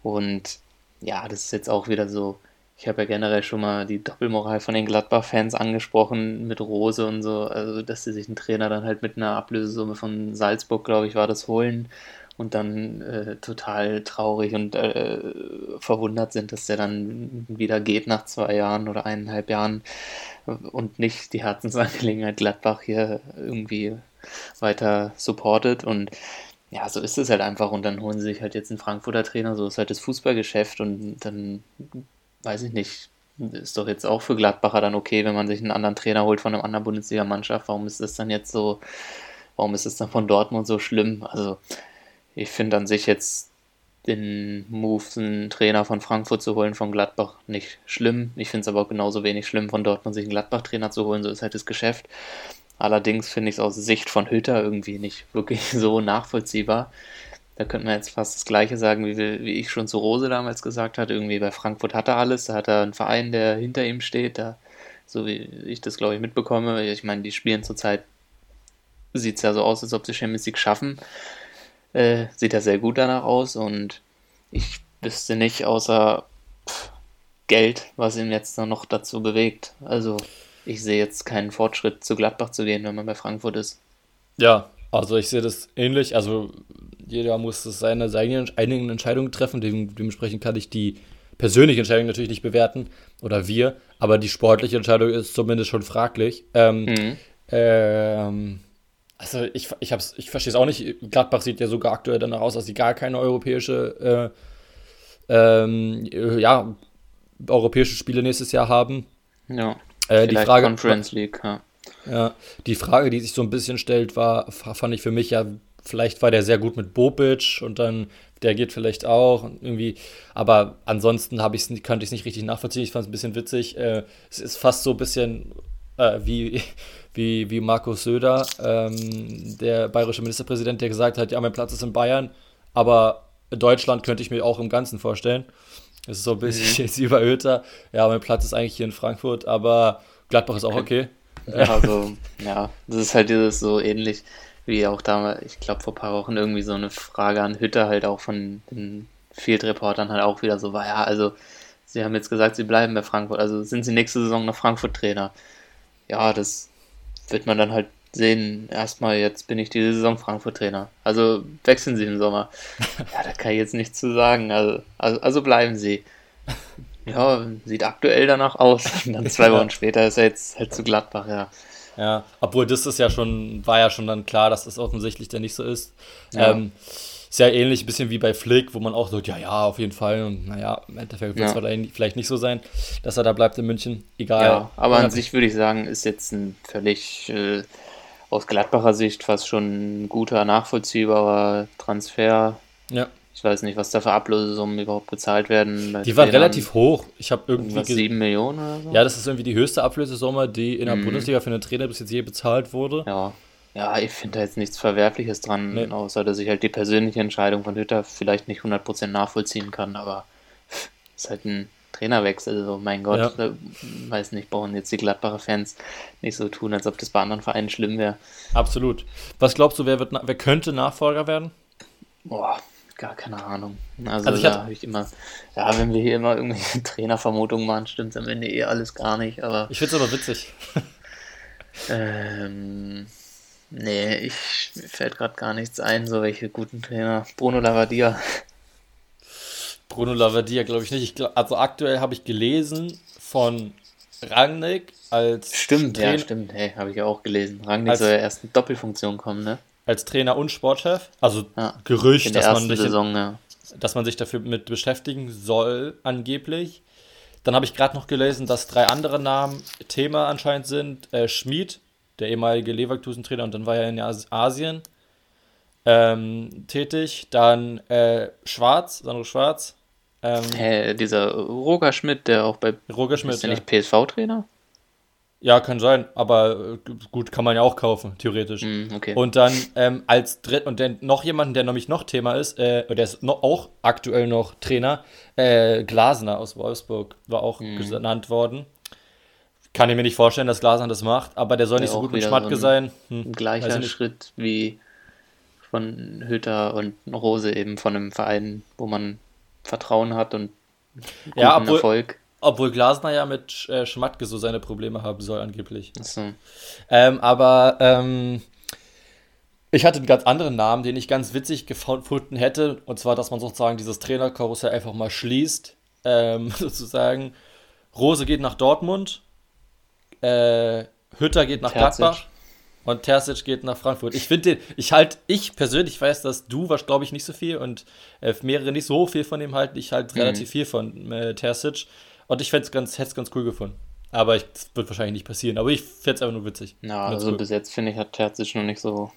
Speaker 1: Und ja, das ist jetzt auch wieder so. Ich habe ja generell schon mal die Doppelmoral von den Gladbach-Fans angesprochen mit Rose und so, also dass sie sich einen Trainer dann halt mit einer Ablösesumme von Salzburg, glaube ich, war das holen und dann äh, total traurig und äh, verwundert sind, dass der dann wieder geht nach zwei Jahren oder eineinhalb Jahren und nicht die Herzensangelegenheit Gladbach hier irgendwie weiter supportet und ja, so ist es halt einfach und dann holen sie sich halt jetzt einen Frankfurter Trainer, so ist halt das Fußballgeschäft und dann weiß ich nicht, ist doch jetzt auch für Gladbacher dann okay, wenn man sich einen anderen Trainer holt von einer anderen Bundesliga-Mannschaft. Warum ist das dann jetzt so, warum ist es dann von Dortmund so schlimm? Also, ich finde an sich jetzt den Move, einen Trainer von Frankfurt zu holen, von Gladbach nicht schlimm. Ich finde es aber auch genauso wenig schlimm, von Dortmund sich einen Gladbach-Trainer zu holen. So ist halt das Geschäft. Allerdings finde ich es aus Sicht von Hütter irgendwie nicht wirklich [LAUGHS] so nachvollziehbar. Da könnte man jetzt fast das Gleiche sagen, wie, wie ich schon zu Rose damals gesagt hatte. Irgendwie bei Frankfurt hat er alles. Da hat er einen Verein, der hinter ihm steht. Da, so wie ich das, glaube ich, mitbekomme. Ich meine, die spielen zurzeit, sieht es ja so aus, als ob sie Champions League schaffen. Äh, sieht ja sehr gut danach aus. Und ich wüsste nicht, außer pff, Geld, was ihn jetzt noch dazu bewegt. Also ich sehe jetzt keinen Fortschritt zu Gladbach zu gehen, wenn man bei Frankfurt ist.
Speaker 2: Ja, also ich sehe das ähnlich. Also jeder muss seine, seine eigenen Entscheidungen treffen. dementsprechend kann ich die persönliche Entscheidung natürlich nicht bewerten. Oder wir. Aber die sportliche Entscheidung ist zumindest schon fraglich. Ähm, mhm. ähm, also ich, ich, ich verstehe es auch nicht. Gladbach sieht ja sogar aktuell danach aus, dass sie gar keine europäische, äh, ähm, ja, europäische Spiele nächstes Jahr haben.
Speaker 1: Ja.
Speaker 2: Äh, die Frage, Conference League, ja. ja. Die Frage, die sich so ein bisschen stellt, war, fand ich für mich ja, vielleicht war der sehr gut mit Bobic und dann der geht vielleicht auch irgendwie, aber ansonsten habe ich könnte ich es nicht richtig nachvollziehen. Ich fand es ein bisschen witzig. Äh, es ist fast so ein bisschen äh, wie, wie, wie Markus Söder, ähm, der bayerische Ministerpräsident, der gesagt hat, ja, mein Platz ist in Bayern, aber Deutschland könnte ich mir auch im Ganzen vorstellen. Das ist so ein bisschen mhm. jetzt überhöhter. Ja, mein Platz ist eigentlich hier in Frankfurt, aber Gladbach ist auch okay.
Speaker 1: Ja, also, ja, das ist halt dieses so ähnlich wie auch damals, ich glaube vor ein paar Wochen irgendwie so eine Frage an Hütter halt auch von den Field-Reportern halt auch wieder so war, ja, also sie haben jetzt gesagt, sie bleiben bei Frankfurt, also sind sie nächste Saison noch Frankfurt-Trainer. Ja, das wird man dann halt sehen, erstmal jetzt bin ich diese Saison Frankfurt-Trainer. Also wechseln Sie im Sommer. [LAUGHS] Ja, da kann ich jetzt nichts zu sagen. Also, also, also bleiben Sie. [LAUGHS] Ja, sieht aktuell danach aus. Und dann zwei [LAUGHS] Wochen später ist er jetzt halt zu Gladbach, ja.
Speaker 2: Ja, obwohl das ist ja schon, war ja schon dann klar, dass das offensichtlich dann nicht so ist. Ja. Ähm, ist ja ähnlich ein bisschen wie bei Flick, wo man auch sagt, ja, ja, auf jeden Fall. Und naja, im Endeffekt wird es ja. vielleicht nicht so sein, dass er da bleibt in München. Egal. Ja,
Speaker 1: aber an sich würde ich sagen, ist jetzt ein völlig äh, aus Gladbacher Sicht fast schon ein guter, nachvollziehbarer Transfer.
Speaker 2: Ja.
Speaker 1: Ich weiß nicht, was da für Ablösesummen überhaupt gezahlt werden.
Speaker 2: Die waren relativ hoch. Ich habe irgendwie.
Speaker 1: 7 Millionen oder so?
Speaker 2: Ja, das ist irgendwie die höchste Ablösesumme, die in der mhm. Bundesliga für einen Trainer bis jetzt je bezahlt wurde.
Speaker 1: Ja. Ja, ich finde da jetzt nichts Verwerfliches dran, nee. außer dass ich halt die persönliche Entscheidung von Hütter vielleicht nicht 100% nachvollziehen kann, aber [LAUGHS] ist halt ein Trainerwechsel, so mein Gott, ja. weiß nicht, brauchen jetzt die Gladbacher Fans nicht so tun, als ob das bei anderen Vereinen schlimm wäre.
Speaker 2: Absolut. Was glaubst du, wer, wird, wer könnte Nachfolger werden?
Speaker 1: Boah, gar keine Ahnung. Also, also da habe ich immer, ja, wenn wir hier immer irgendwelche [LAUGHS] Trainervermutungen machen, stimmt es am Ende eh alles gar nicht, aber.
Speaker 2: Ich finde es aber witzig. [LAUGHS]
Speaker 1: ähm, nee, ich, mir fällt gerade gar nichts ein, so welche guten Trainer. Bruno Lavadia.
Speaker 2: Bruno Lavadia glaube ich nicht. Ich glaub, also aktuell habe ich gelesen von Rangnick als
Speaker 1: Stimmt, Trainer, ja, stimmt. Hey, habe ich ja auch gelesen. Rangnick soll ja erst in Doppelfunktion kommen, ne?
Speaker 2: Als Trainer und Sportchef. Also ja, Gerücht, dass man, sich,
Speaker 1: Saison, ja.
Speaker 2: dass man sich dafür mit beschäftigen soll, angeblich. Dann habe ich gerade noch gelesen, dass drei andere Namen Thema anscheinend sind. Äh, Schmid, der ehemalige Leverkusen-Trainer, und dann war er in Asien ähm, tätig. Dann äh, Schwarz, Sandro Schwarz,
Speaker 1: ähm, hey, dieser Roger Schmidt, der auch bei.
Speaker 2: Roger Schmidt.
Speaker 1: Ist der ja. nicht PSV-Trainer?
Speaker 2: Ja, kann sein, aber äh, gut, kann man ja auch kaufen, theoretisch.
Speaker 1: Mm, okay.
Speaker 2: Und dann ähm, als dritt und dann noch jemanden, der nämlich noch Thema ist, äh, der ist noch, auch aktuell noch Trainer, äh, Glasner aus Wolfsburg war auch mm. genannt worden. Kann ich mir nicht vorstellen, dass Glasner das macht, aber der soll nicht so gut mit Schmatke so sein.
Speaker 1: Hm, gleicher Schritt wie von Hütter und Rose eben von einem Verein, wo man Vertrauen hat und
Speaker 2: guten ja, obwohl, Erfolg. Obwohl Glasner ja mit äh, Schmatke so seine Probleme haben soll, angeblich.
Speaker 1: So.
Speaker 2: Ähm, aber ähm, ich hatte einen ganz anderen Namen, den ich ganz witzig gefunden hätte. Und zwar, dass man sozusagen dieses Trainerkarussell einfach mal schließt. Ähm, [LAUGHS] sozusagen. Rose geht nach Dortmund. Äh, Hütter geht nach Terzic. Gladbach. Und Terzic geht nach Frankfurt. Ich finde den, ich halt, ich persönlich weiß, dass du was glaube ich nicht so viel und äh, mehrere nicht so viel von ihm halten. Ich halte mhm. relativ viel von äh, Terzic. Und ich hätte es ganz, ganz cool gefunden. Aber ich, das wird wahrscheinlich nicht passieren. Aber ich fände es einfach nur witzig.
Speaker 1: Ja, also cool. bis jetzt finde ich, hat Terzic noch nicht so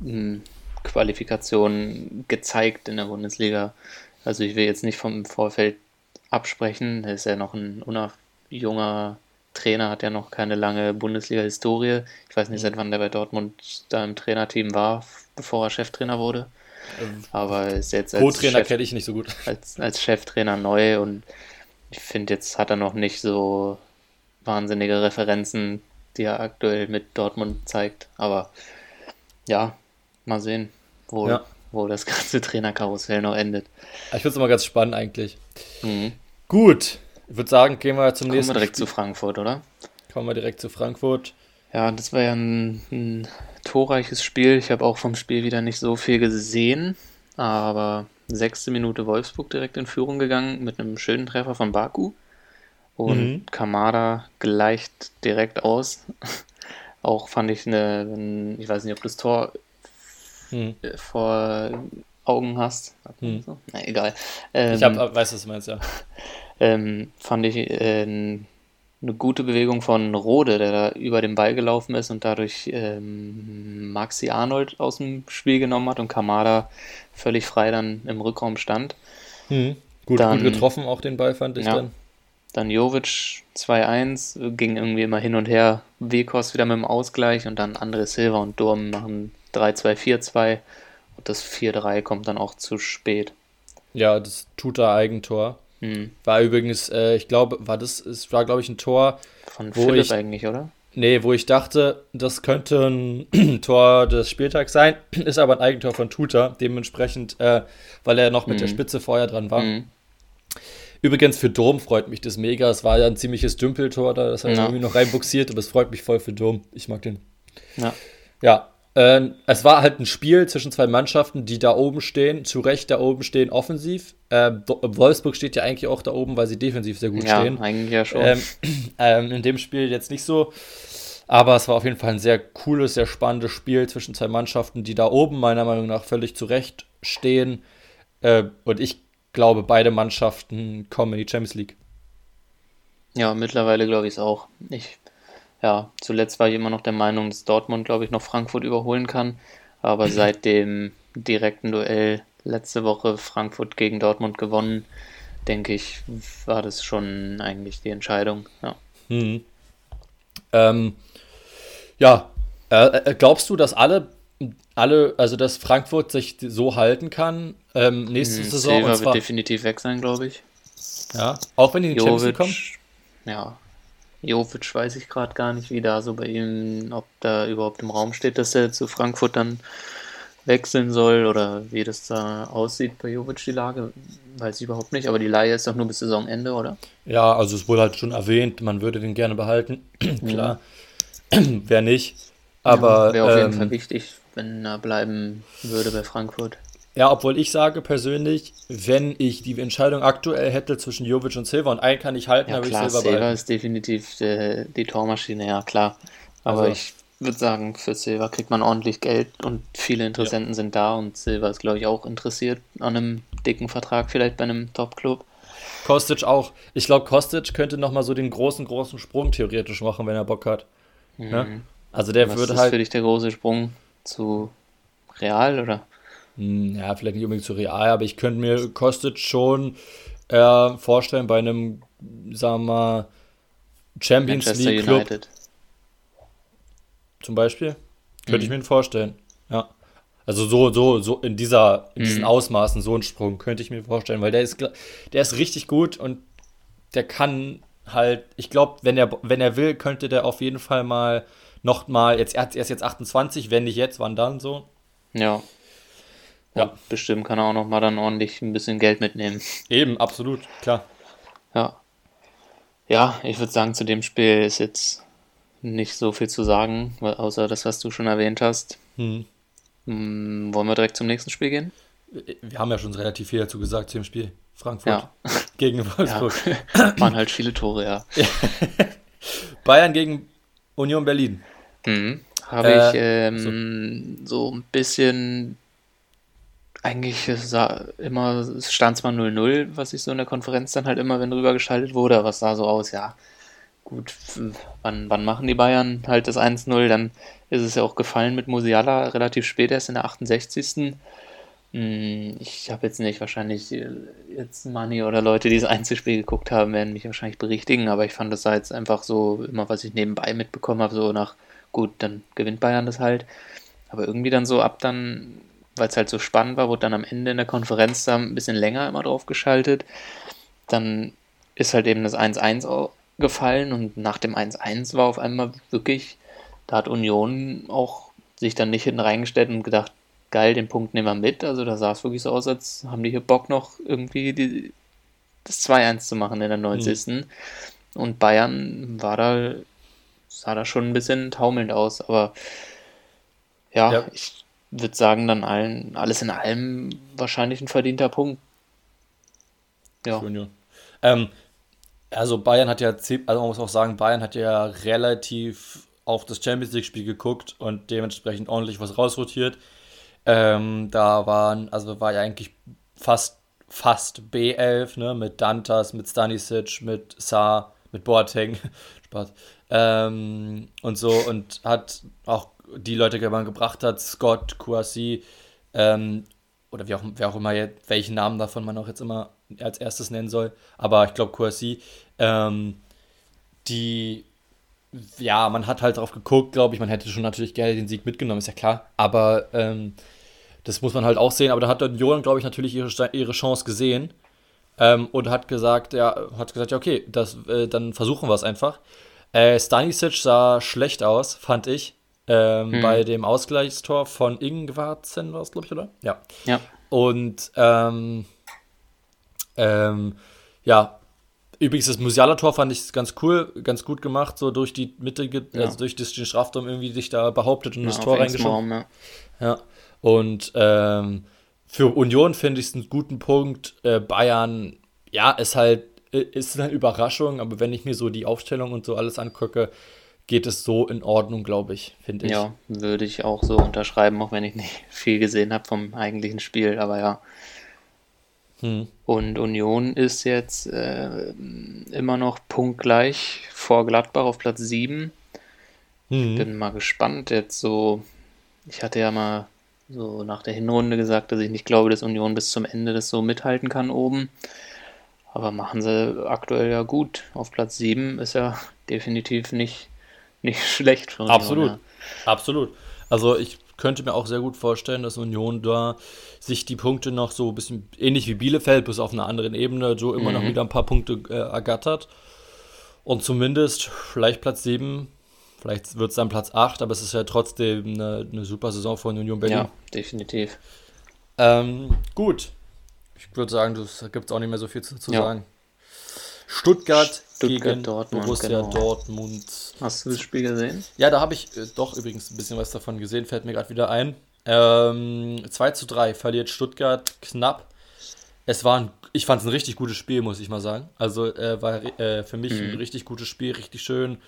Speaker 1: hm, Qualifikationen gezeigt in der Bundesliga. Also ich will jetzt nicht vom Vorfeld absprechen. Er ist ja noch ein junger Trainer, hat ja noch keine lange Bundesliga-Historie. Ich weiß nicht, seit wann der bei Dortmund da im Trainerteam war, bevor er Cheftrainer wurde. Ähm, Aber ist jetzt
Speaker 2: als Co-Trainer kenne ich nicht so gut.
Speaker 1: Als, als Cheftrainer neu und ich finde, jetzt hat er noch nicht so wahnsinnige Referenzen, die er aktuell mit Dortmund zeigt. Aber ja, mal sehen, wo, ja. wo das ganze Trainerkarussell noch endet.
Speaker 2: Ich finde es immer ganz spannend eigentlich. Mhm. Gut, ich würde sagen, gehen wir zum
Speaker 1: Kommen
Speaker 2: nächsten.
Speaker 1: Kommen wir direkt Spiel. zu Frankfurt, oder?
Speaker 2: Kommen wir direkt zu Frankfurt.
Speaker 1: Ja, das war ja ein, ein torreiches Spiel. Ich habe auch vom Spiel wieder nicht so viel gesehen, aber sechste Minute Wolfsburg direkt in Führung gegangen mit einem schönen Treffer von Baku. Und mhm. Kamada gleicht direkt aus. [LAUGHS] auch fand ich eine, ich weiß nicht, ob das Tor mhm. vor Augen hast. Mhm. Na, egal.
Speaker 2: Ähm, ich hab, weiß, was du meinst, ja. [LAUGHS]
Speaker 1: Ähm, fand ich äh, eine gute Bewegung von Rode, der da über den Ball gelaufen ist und dadurch ähm, Maxi Arnold aus dem Spiel genommen hat und Kamada völlig frei dann im Rückraum stand.
Speaker 2: Mhm. Gut, dann, gut getroffen auch den Ball, fand ich ja, dann.
Speaker 1: Dann Jovic 2-1, ging irgendwie immer hin und her. Wekos wieder mit dem Ausgleich und dann André Silva und Durm machen 3-2-4-2 und das 4-3 kommt dann auch zu spät.
Speaker 2: Ja, das tut er Eigentor. Hm. War übrigens, äh, ich glaube, war das, es war glaube ich ein Tor.
Speaker 1: Von wo Philipp ich, eigentlich, oder?
Speaker 2: Nee, wo ich dachte, das könnte ein [CLEARS THROAT] Tor des Spieltags sein, [CLEARS THROAT] ist aber ein Eigentor von Tuta, dementsprechend, äh, weil er noch mit hm. der Spitze vorher dran war. Hm. Übrigens für Dom freut mich das mega. Es war ja ein ziemliches Dümpeltor da, das hat ja. irgendwie noch reinbuxiert, aber es freut mich voll für Dom. Ich mag den. Ja. Ja, äh, es war halt ein Spiel zwischen zwei Mannschaften, die da oben stehen, zu Recht da oben stehen, offensiv. Äh, Wolfsburg steht ja eigentlich auch da oben, weil sie defensiv sehr gut
Speaker 1: ja,
Speaker 2: stehen.
Speaker 1: eigentlich ja schon.
Speaker 2: Ähm, [CLEARS THROAT] ähm, in dem Spiel jetzt nicht so. Aber es war auf jeden Fall ein sehr cooles, sehr spannendes Spiel zwischen zwei Mannschaften, die da oben meiner Meinung nach völlig zu Recht stehen. Äh, und ich glaube, beide Mannschaften kommen in die Champions League.
Speaker 1: Ja, mittlerweile glaube ich es auch. Ich ja, zuletzt war ich immer noch der Meinung, dass Dortmund, glaube ich, noch Frankfurt überholen kann. Aber seit dem direkten Duell letzte Woche Frankfurt gegen Dortmund gewonnen, denke ich, war das schon eigentlich die Entscheidung. Ja,
Speaker 2: hm. ähm, ja. Äh, äh, glaubst du, dass alle, alle, also dass Frankfurt sich so halten kann ähm, nächste hm, Saison?
Speaker 1: Silva wird definitiv weg sein, glaube ich.
Speaker 2: Ja, auch wenn die in die Champions League kommen?
Speaker 1: Ja, Jovic weiß ich gerade gar nicht, wie da so bei ihm, ob da überhaupt im Raum steht, dass er zu Frankfurt dann wechseln soll oder wie das da aussieht bei Jovic die Lage, weiß ich überhaupt nicht. Aber die Leihe ist doch nur bis Saisonende, oder?
Speaker 2: Ja, also es wurde halt schon erwähnt, man würde den gerne behalten. [CLEARS THROAT] Klar, [CLEARS THROAT] wer nicht. Aber
Speaker 1: ja, wäre auf ähm, jeden Fall wichtig, wenn er bleiben würde bei Frankfurt.
Speaker 2: Ja, obwohl ich sage persönlich, wenn ich die Entscheidung aktuell hätte zwischen Jovic und Silva und einen kann ich halten,
Speaker 1: ja,
Speaker 2: habe
Speaker 1: ich Silva Silva behalten. ist definitiv äh, die Tormaschine, ja klar. Aber also, ich würde sagen, für Silva kriegt man ordentlich Geld und viele Interessenten ja. sind da und Silva ist, glaube ich, auch interessiert an einem dicken Vertrag, vielleicht bei einem Top-Club.
Speaker 2: Kostic auch. Ich glaube, Kostic könnte nochmal so den großen, großen Sprung theoretisch machen, wenn er Bock hat. Mhm. Ne? Also der Was würde ist
Speaker 1: halt. für dich der große Sprung zu Real oder?
Speaker 2: Hm, ja, vielleicht nicht unbedingt zu real, aber ich könnte mir Kostic schon äh, vorstellen bei einem, sagen wir mal, Champions Manchester League Club. United. Zum Beispiel. Könnte mhm. ich mir vorstellen. Ja. Also so, so, so in dieser, in diesen mhm. Ausmaßen, so ein Sprung, könnte ich mir vorstellen, weil der ist, der ist richtig gut und der kann halt, ich glaube, wenn er, wenn er will, könnte der auf jeden Fall mal noch mal, jetzt, er ist jetzt 28, wenn nicht jetzt, wann dann so?
Speaker 1: Ja. Ja. Und bestimmt kann er auch noch mal dann ordentlich ein bisschen Geld mitnehmen.
Speaker 2: Eben, absolut, klar.
Speaker 1: Ja. Ja, ich würde sagen, zu dem Spiel ist jetzt nicht so viel zu sagen, außer das, was du schon erwähnt hast. Hm. Hm, wollen wir direkt zum nächsten Spiel gehen?
Speaker 2: Wir haben ja schon relativ viel dazu gesagt zu dem Spiel. Frankfurt ja. [LAUGHS] gegen Wolfsburg.
Speaker 1: Ja. [LAUGHS] Waren halt viele Tore, ja. [LAUGHS]
Speaker 2: Bayern gegen Union Berlin.
Speaker 1: Mhm. Habe äh, ich ähm, so. so. ein bisschen eigentlich immer, es stand zwar 0-0, was ich so in der Konferenz dann halt immer, wenn drüber geschaltet wurde, aber es sah so aus, ja, gut, wann, wann machen die Bayern halt das 1-0? Dann ist es ja auch gefallen mit Musiala relativ spät erst in der 68. Hm, ich habe jetzt nicht, wahrscheinlich äh, jetzt Money oder Leute, die das Einzelspiel geguckt haben, werden mich wahrscheinlich berichtigen, aber ich fand das jetzt einfach so, immer was ich nebenbei mitbekommen habe, so nach, gut, dann gewinnt Bayern das halt. Aber irgendwie dann so ab dann, weil es halt so spannend war, wurde dann am Ende in der Konferenz da ein bisschen länger immer drauf geschaltet. Dann ist halt eben das 1-1 gefallen und nach dem 1-1 war auf einmal wirklich, da hat Union auch sich dann nicht hinten reingestellt und gedacht, geil, den Punkt nehmen wir mit. Also da sah es wirklich so aus, als haben die hier Bock noch irgendwie die, das 2-1 zu machen in der 90. Mhm. Und Bayern war da, sah da schon ein bisschen taumelnd aus, aber ja, ja. ich würde sagen, dann allen, alles in allem wahrscheinlich ein verdienter Punkt.
Speaker 2: Ja. Schön, ja. Ähm, also Bayern hat ja, also man muss auch sagen, Bayern hat ja relativ auf das Champions League-Spiel geguckt und dementsprechend ordentlich was rausrotiert. Ähm, da waren, also war ja eigentlich fast, fast B11, ne, mit Dantas, mit Stanisic, mit Saar, mit Boateng, [LAUGHS] Spaß, ähm, und so und hat auch die Leute, die man gebracht hat, Scott, Kouassi, ähm, oder wie auch, wer auch immer, welchen Namen davon man auch jetzt immer als erstes nennen soll, aber ich glaube Kouassi, ähm, die ja, man hat halt drauf geguckt, glaube ich. Man hätte schon natürlich gerne den Sieg mitgenommen, ist ja klar. Aber ähm, das muss man halt auch sehen, aber da hat dann Joran, glaube ich, natürlich ihre, ihre Chance gesehen ähm, und hat gesagt, ja, hat gesagt, ja, okay, das, äh, dann versuchen wir es einfach. Äh, Stanisic sah schlecht aus, fand ich. Ähm, hm. Bei dem Ausgleichstor von Ingwarzen war es, glaube ich, oder? Ja.
Speaker 1: Ja.
Speaker 2: Und ähm, ähm, ja, übrigens das Musiala-Tor fand ich ganz cool, ganz gut gemacht, so durch die Mitte, ja. also durch den Strafraum irgendwie sich da behauptet und ja, das Tor reingeschoben. Ja. ja. Und ähm, für Union finde ich es einen guten Punkt. Äh, Bayern, ja, ist halt, ist eine Überraschung, aber wenn ich mir so die Aufstellung und so alles angucke, geht es so in Ordnung, glaube ich, finde ich.
Speaker 1: Ja, würde ich auch so unterschreiben, auch wenn ich nicht [LAUGHS] viel gesehen habe vom eigentlichen Spiel, aber ja. Hm. Und Union ist jetzt äh, immer noch punktgleich vor Gladbach auf Platz 7. Hm. Ich bin mal gespannt jetzt so. Ich hatte ja mal so nach der Hinrunde gesagt, dass ich nicht glaube, dass Union bis zum Ende das so mithalten kann oben. Aber machen sie aktuell ja gut. Auf Platz 7 ist ja definitiv nicht, nicht [LAUGHS] schlecht
Speaker 2: für Union. Absolut. Ja. Absolut. Also ich könnte mir auch sehr gut vorstellen, dass Union da sich die Punkte noch so ein bisschen ähnlich wie Bielefeld, bis auf einer anderen Ebene, so immer mhm. noch wieder ein paar Punkte äh, ergattert. Und zumindest vielleicht Platz 7 Vielleicht wird es dann Platz 8, aber es ist ja trotzdem eine, eine super Saison von Union Berlin. Ja,
Speaker 1: definitiv.
Speaker 2: Ähm, gut. Ich würde sagen, da gibt es auch nicht mehr so viel zu, zu ja. sagen. Stuttgart, Stuttgart, gegen Dortmund, Borussia genau. Dortmund.
Speaker 1: Hast du das Spiel gesehen?
Speaker 2: Ja, da habe ich äh, doch übrigens ein bisschen was davon gesehen, fällt mir gerade wieder ein. Ähm, 2 zu 3 verliert Stuttgart knapp. Es war ein, ich fand es ein richtig gutes Spiel, muss ich mal sagen. Also äh, war äh, für mich mhm. ein richtig gutes Spiel, richtig schön.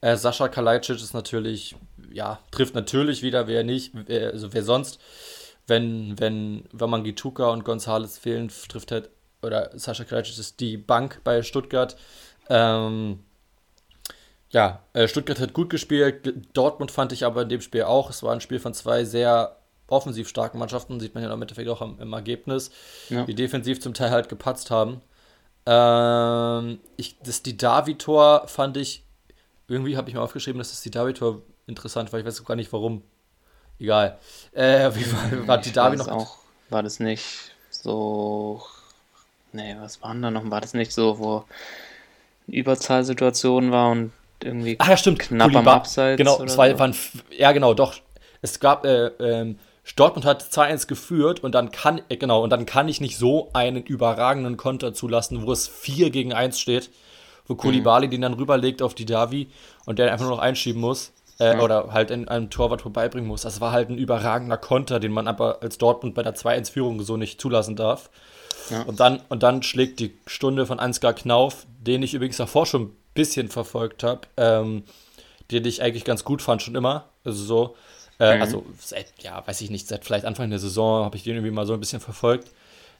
Speaker 2: Äh, Sascha Kalajdzic ist natürlich, ja, trifft natürlich wieder, wer nicht, wer, also wer sonst. Wenn, wenn, wenn man Gituka und Gonzales fehlen, trifft halt, oder Sascha Kalajdzic ist die Bank bei Stuttgart. Ähm, ja, äh, Stuttgart hat gut gespielt. Dortmund fand ich aber in dem Spiel auch. Es war ein Spiel von zwei sehr offensiv starken Mannschaften, sieht man ja im Endeffekt auch im, im Ergebnis, ja. die defensiv zum Teil halt gepatzt haben. Ähm, ich, das die Davi-Tor fand ich irgendwie habe ich mir aufgeschrieben, dass das die David-Tor interessant war. Ich weiß gar nicht warum. Egal. Äh, wie war,
Speaker 1: war die David noch? Auch, war das nicht so. Nee, was waren da noch? War das nicht so, wo Überzahlsituation war und irgendwie
Speaker 2: Ach ja, stimmt.
Speaker 1: knapp Kulibar am Abseits?
Speaker 2: Genau, es war, so? waren, ja genau, doch. Es gab, äh, ähm, Dortmund hat 2-1 geführt und dann kann, äh, genau, und dann kann ich nicht so einen überragenden Konter zulassen, wo es 4 gegen 1 steht wo Kulibali mhm. den dann rüberlegt auf die Davi und der einfach nur noch einschieben muss. Äh, ja. Oder halt in einem Torwart vorbeibringen muss. Das war halt ein überragender Konter, den man aber als Dortmund bei der 2-1-Führung so nicht zulassen darf. Ja. Und, dann, und dann schlägt die Stunde von Ansgar Knauf, den ich übrigens davor schon ein bisschen verfolgt habe, ähm, den ich eigentlich ganz gut fand, schon immer. Also so. Äh, mhm. Also seit, ja, weiß ich nicht, seit vielleicht Anfang der Saison habe ich den irgendwie mal so ein bisschen verfolgt.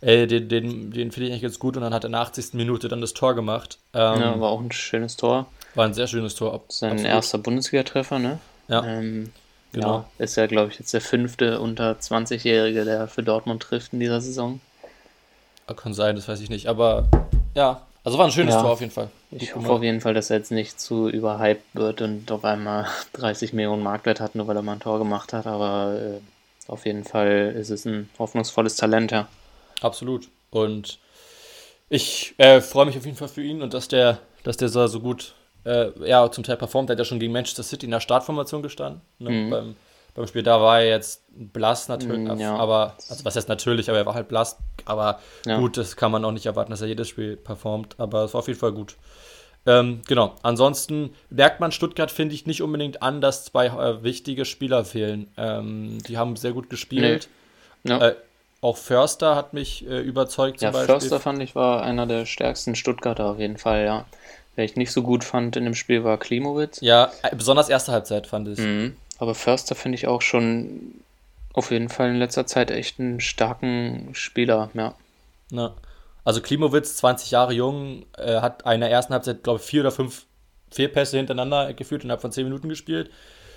Speaker 2: Äh, den den, den finde ich eigentlich ganz gut und dann hat er in der 80. Minute dann das Tor gemacht.
Speaker 1: Ähm, ja, war auch ein schönes Tor.
Speaker 2: War ein sehr schönes Tor.
Speaker 1: Sein absolut. erster Bundesliga-Treffer, ne?
Speaker 2: Ja. Ähm,
Speaker 1: genau. Ja, ist ja, glaube ich, jetzt der fünfte unter 20-Jährige, der für Dortmund trifft in dieser Saison.
Speaker 2: Kann sein, das weiß ich nicht. Aber ja, also war ein schönes ja. Tor auf jeden Fall.
Speaker 1: Ich, ich hoffe auf jeden Fall, dass er jetzt nicht zu überhyped wird und auf einmal [LAUGHS] 30 Millionen Marktwert hat, nur weil er mal ein Tor gemacht hat. Aber äh, auf jeden Fall ist es ein hoffnungsvolles Talent, ja.
Speaker 2: Absolut. Und ich äh, freue mich auf jeden Fall für ihn und dass der, dass der so gut äh, ja, zum Teil performt. Der hat ja schon gegen Manchester City in der Startformation gestanden. Ne? Mhm. Beim, beim Spiel da war er jetzt blass natürlich, mm, ja. aber, also was heißt natürlich, aber er war halt blass. Aber ja. gut, das kann man auch nicht erwarten, dass er jedes Spiel performt. Aber es war auf jeden Fall gut. Ähm, genau. Ansonsten merkt man Stuttgart, finde ich, nicht unbedingt an, dass zwei äh, wichtige Spieler fehlen. Ähm, die haben sehr gut gespielt. Nee. Ja. Äh, auch Förster hat mich äh, überzeugt.
Speaker 1: ja, Beispiel. Förster fand ich war einer der stärksten Stuttgarter auf jeden Fall, ja. Wer ich nicht so gut fand in dem Spiel war Klimowitz.
Speaker 2: Ja, äh, besonders erste Halbzeit fand ich.
Speaker 1: Mhm. Aber Förster finde ich auch schon auf jeden Fall in letzter Zeit echt einen starken Spieler, ja.
Speaker 2: ja. Also Klimowitz, 20 Jahre jung, äh, hat in der ersten Halbzeit, glaube ich, vier oder fünf Fehlpässe hintereinander geführt, innerhalb von 10 Minuten gespielt.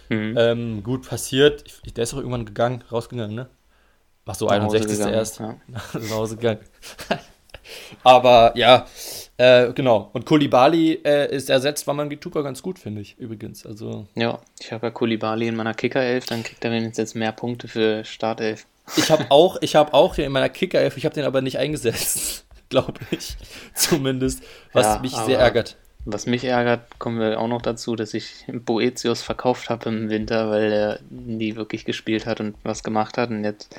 Speaker 2: Mhm. Ähm, gut passiert. Ich, der ist auch irgendwann gegangen, rausgegangen, ne? Ach so, 61. erst. Ja. [LAUGHS] Nach Hause gegangen. Aber ja, äh, genau. Und Kulibali äh, ist ersetzt war man Gituka ganz gut, finde ich, übrigens. Also,
Speaker 1: ja, ich habe ja Kulibali in meiner Kickerelf, dann kriegt er wenigstens jetzt mehr Punkte für Startelf.
Speaker 2: Ich habe auch, ich habe auch in meiner Kickerelf, ich habe den aber nicht eingesetzt, [LAUGHS] glaube ich. Zumindest, was ja, mich sehr ärgert.
Speaker 1: Was mich ärgert, kommen wir auch noch dazu, dass ich Boetius verkauft habe im Winter, weil er nie wirklich gespielt hat und was gemacht hat und jetzt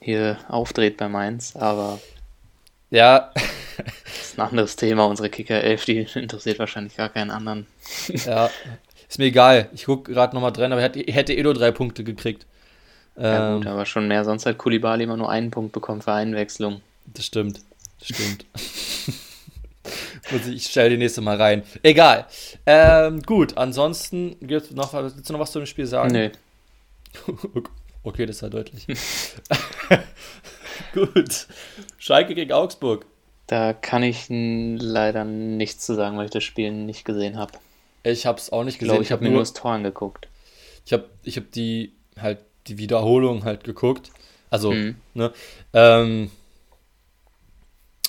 Speaker 1: hier aufdreht bei Mainz. Aber
Speaker 2: ja.
Speaker 1: Das ist ein anderes Thema. Unsere Kicker 11, die interessiert wahrscheinlich gar keinen anderen.
Speaker 2: Ja, ist mir egal. Ich gucke gerade nochmal drin, aber er hätte eh nur drei Punkte gekriegt.
Speaker 1: Ja, gut, ähm, aber schon mehr. Sonst hat Kulibali immer nur einen Punkt bekommen für Einwechslung.
Speaker 2: Das stimmt. Das stimmt. [LAUGHS] ich stelle die nächste Mal rein. Egal. Ähm, gut, ansonsten gibt noch, willst du noch was zu dem Spiel sagen?
Speaker 1: Nee. [LAUGHS]
Speaker 2: okay, das ja deutlich. [LAUGHS] [LAUGHS] Gut. Schalke gegen Augsburg.
Speaker 1: Da kann ich leider nichts zu sagen, weil ich das Spiel nicht gesehen habe.
Speaker 2: Ich habe es auch nicht gesehen.
Speaker 1: Ich, ich habe hab mir nur das Tor angeguckt.
Speaker 2: Ich habe ich hab die halt die Wiederholung halt geguckt. Also, mhm. ne? Ähm,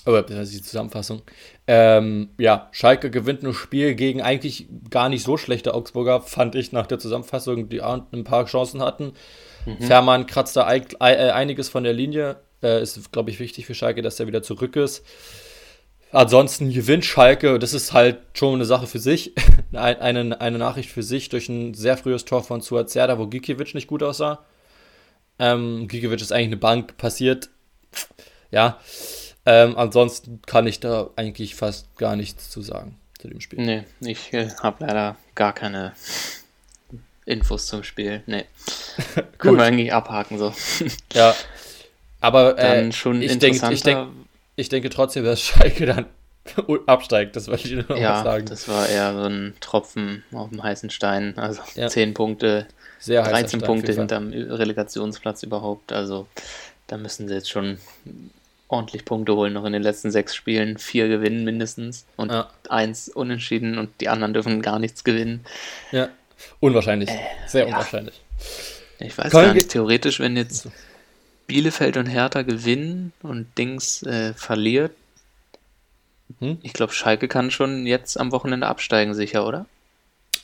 Speaker 2: aber das ist die Zusammenfassung. Ähm, ja, Schalke gewinnt ein Spiel gegen eigentlich gar nicht so schlechte Augsburger, fand ich nach der Zusammenfassung, die ein paar Chancen hatten. Mhm. Fährmann kratzt da äh, einiges von der Linie. Äh, ist, glaube ich, wichtig für Schalke, dass er wieder zurück ist. Ansonsten gewinnt Schalke, das ist halt schon eine Sache für sich, [LAUGHS] eine, eine Nachricht für sich durch ein sehr frühes Tor von Suazerda, wo Gikiewicz nicht gut aussah. Ähm, Gikiewicz ist eigentlich eine Bank passiert. Ja, ähm, ansonsten kann ich da eigentlich fast gar nichts zu sagen zu dem Spiel.
Speaker 1: Nee, ich äh, habe leider gar keine Infos zum Spiel. Nee. [LAUGHS] Können wir eigentlich abhaken so.
Speaker 2: ja, [LAUGHS] aber äh, schon ich, denk, ich, denk, ich denke trotzdem, dass Schalke dann [LAUGHS] absteigt, das wollte ich nur
Speaker 1: ja, sagen. das war eher so ein Tropfen auf dem heißen Stein. Also ja. 10 Punkte, Sehr 13 Punkte hinterm Relegationsplatz überhaupt. Also da müssen sie jetzt schon ordentlich Punkte holen, noch in den letzten sechs Spielen. Vier gewinnen mindestens und ja. eins unentschieden und die anderen dürfen gar nichts gewinnen.
Speaker 2: Ja, unwahrscheinlich. Äh, Sehr unwahrscheinlich.
Speaker 1: Ich weiß Köln gar nicht, theoretisch, wenn jetzt Bielefeld und Hertha gewinnen und Dings äh, verliert, hm? ich glaube, Schalke kann schon jetzt am Wochenende absteigen, sicher, oder?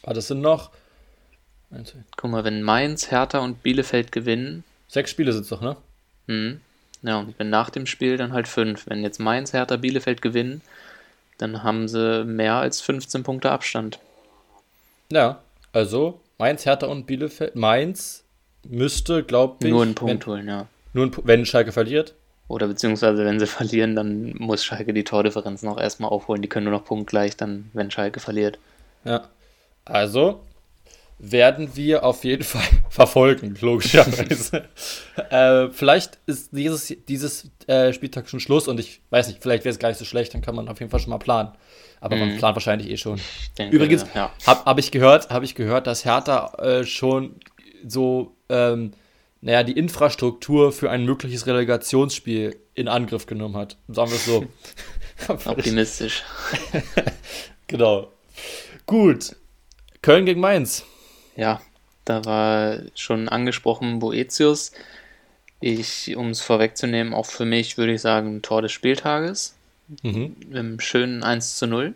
Speaker 2: Ah, das sind noch.
Speaker 1: Guck mal, wenn Mainz, Hertha und Bielefeld gewinnen.
Speaker 2: Sechs Spiele sind es doch, ne?
Speaker 1: Hm. Ja, und wenn nach dem Spiel dann halt fünf. Wenn jetzt Mainz, Hertha, Bielefeld gewinnen, dann haben sie mehr als 15 Punkte Abstand.
Speaker 2: Ja, also Mainz, Hertha und Bielefeld. Mainz müsste, glaube ich.
Speaker 1: Nur einen Punkt wenn, holen, ja.
Speaker 2: Nur wenn Schalke verliert?
Speaker 1: Oder beziehungsweise wenn sie verlieren, dann muss Schalke die Tordifferenz noch erstmal aufholen. Die können nur noch punktgleich, dann, wenn Schalke verliert.
Speaker 2: Ja. Also werden wir auf jeden [LAUGHS] Fall verfolgen, logischerweise. [LAUGHS] äh, vielleicht ist dieses, dieses äh, Spieltag schon Schluss und ich weiß nicht, vielleicht wäre es gar nicht so schlecht, dann kann man auf jeden Fall schon mal planen. Aber mhm. man plant wahrscheinlich eh schon. Denke, Übrigens, ja. habe hab ich gehört, habe ich gehört, dass Hertha äh, schon so ähm, naja, die Infrastruktur für ein mögliches Relegationsspiel in Angriff genommen hat. Sagen wir es so. [LAUGHS]
Speaker 1: Optimistisch. [LAUGHS]
Speaker 2: genau. Gut. Köln gegen Mainz.
Speaker 1: Ja, da war schon angesprochen Boetius. Ich, um es vorwegzunehmen, auch für mich würde ich sagen, ein Tor des Spieltages. Mhm. Im schönen 1 zu 0.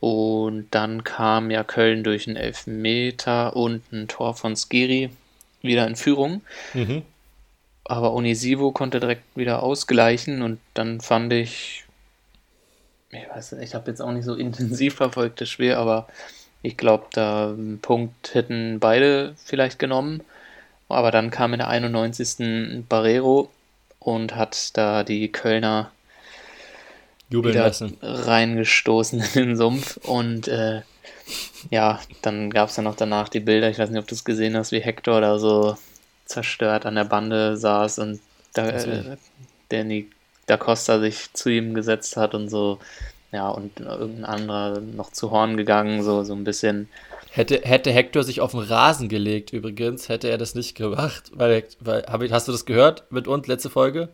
Speaker 1: Und dann kam ja Köln durch einen Elfmeter und ein Tor von Skiri wieder in Führung. Mhm. Aber Onisivo konnte direkt wieder ausgleichen und dann fand ich, ich weiß nicht, ich habe jetzt auch nicht so [LAUGHS] intensiv verfolgt das Spiel, aber ich glaube, da einen Punkt hätten beide vielleicht genommen. Aber dann kam in der 91. Barrero und hat da die Kölner
Speaker 2: Jubeln lassen.
Speaker 1: reingestoßen [LAUGHS] in den Sumpf. Und äh, ja, dann gab es ja noch danach die Bilder, ich weiß nicht, ob du es gesehen hast, wie Hector da so zerstört an der Bande saß und da, äh, Danny Da Costa sich zu ihm gesetzt hat und so ja, und irgendein anderer noch zu Horn gegangen, so, so ein bisschen.
Speaker 2: Hätte, hätte Hector sich auf den Rasen gelegt, übrigens, hätte er das nicht gemacht. Weil, weil hab ich, hast du das gehört mit uns, letzte Folge?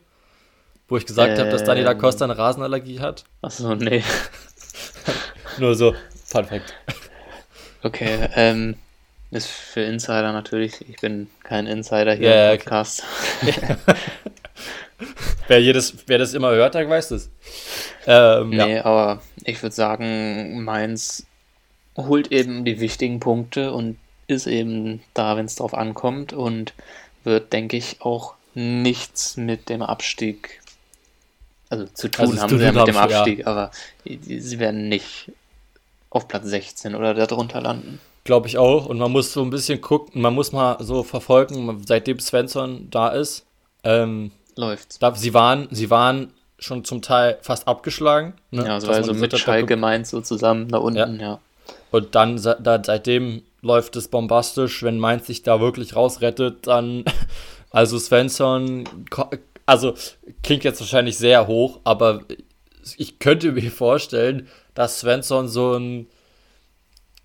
Speaker 2: Wo ich gesagt ähm, habe, dass Dani da Costa eine Rasenallergie hat?
Speaker 1: Achso, nee. [LAUGHS]
Speaker 2: Nur so, Fun Fact.
Speaker 1: Okay, ähm, ist für Insider natürlich. Ich bin kein Insider hier
Speaker 2: ja, im Podcast. Ja. [LAUGHS] wer, jedes, wer das immer hört, der weiß das.
Speaker 1: Ähm, nee, ja. aber ich würde sagen, Mainz holt eben die wichtigen Punkte und ist eben da, wenn es drauf ankommt und wird, denke ich, auch nichts mit dem Abstieg, also zu tun also haben sie ja mit dem Abstieg, ja. aber sie werden nicht auf Platz 16 oder darunter landen.
Speaker 2: Glaube ich auch. Und man muss so ein bisschen gucken, man muss mal so verfolgen, seitdem Svensson da ist. Ähm,
Speaker 1: Läuft's.
Speaker 2: sie waren, sie waren schon zum Teil fast abgeschlagen.
Speaker 1: Ne? Ja, also, also mit Schalke Mainz so zusammen da unten, ja. ja.
Speaker 2: Und dann da, seitdem läuft es bombastisch. Wenn Mainz sich da wirklich rausrettet, dann, [LAUGHS] also Svensson, also klingt jetzt wahrscheinlich sehr hoch, aber ich könnte mir vorstellen, dass Svensson so ein,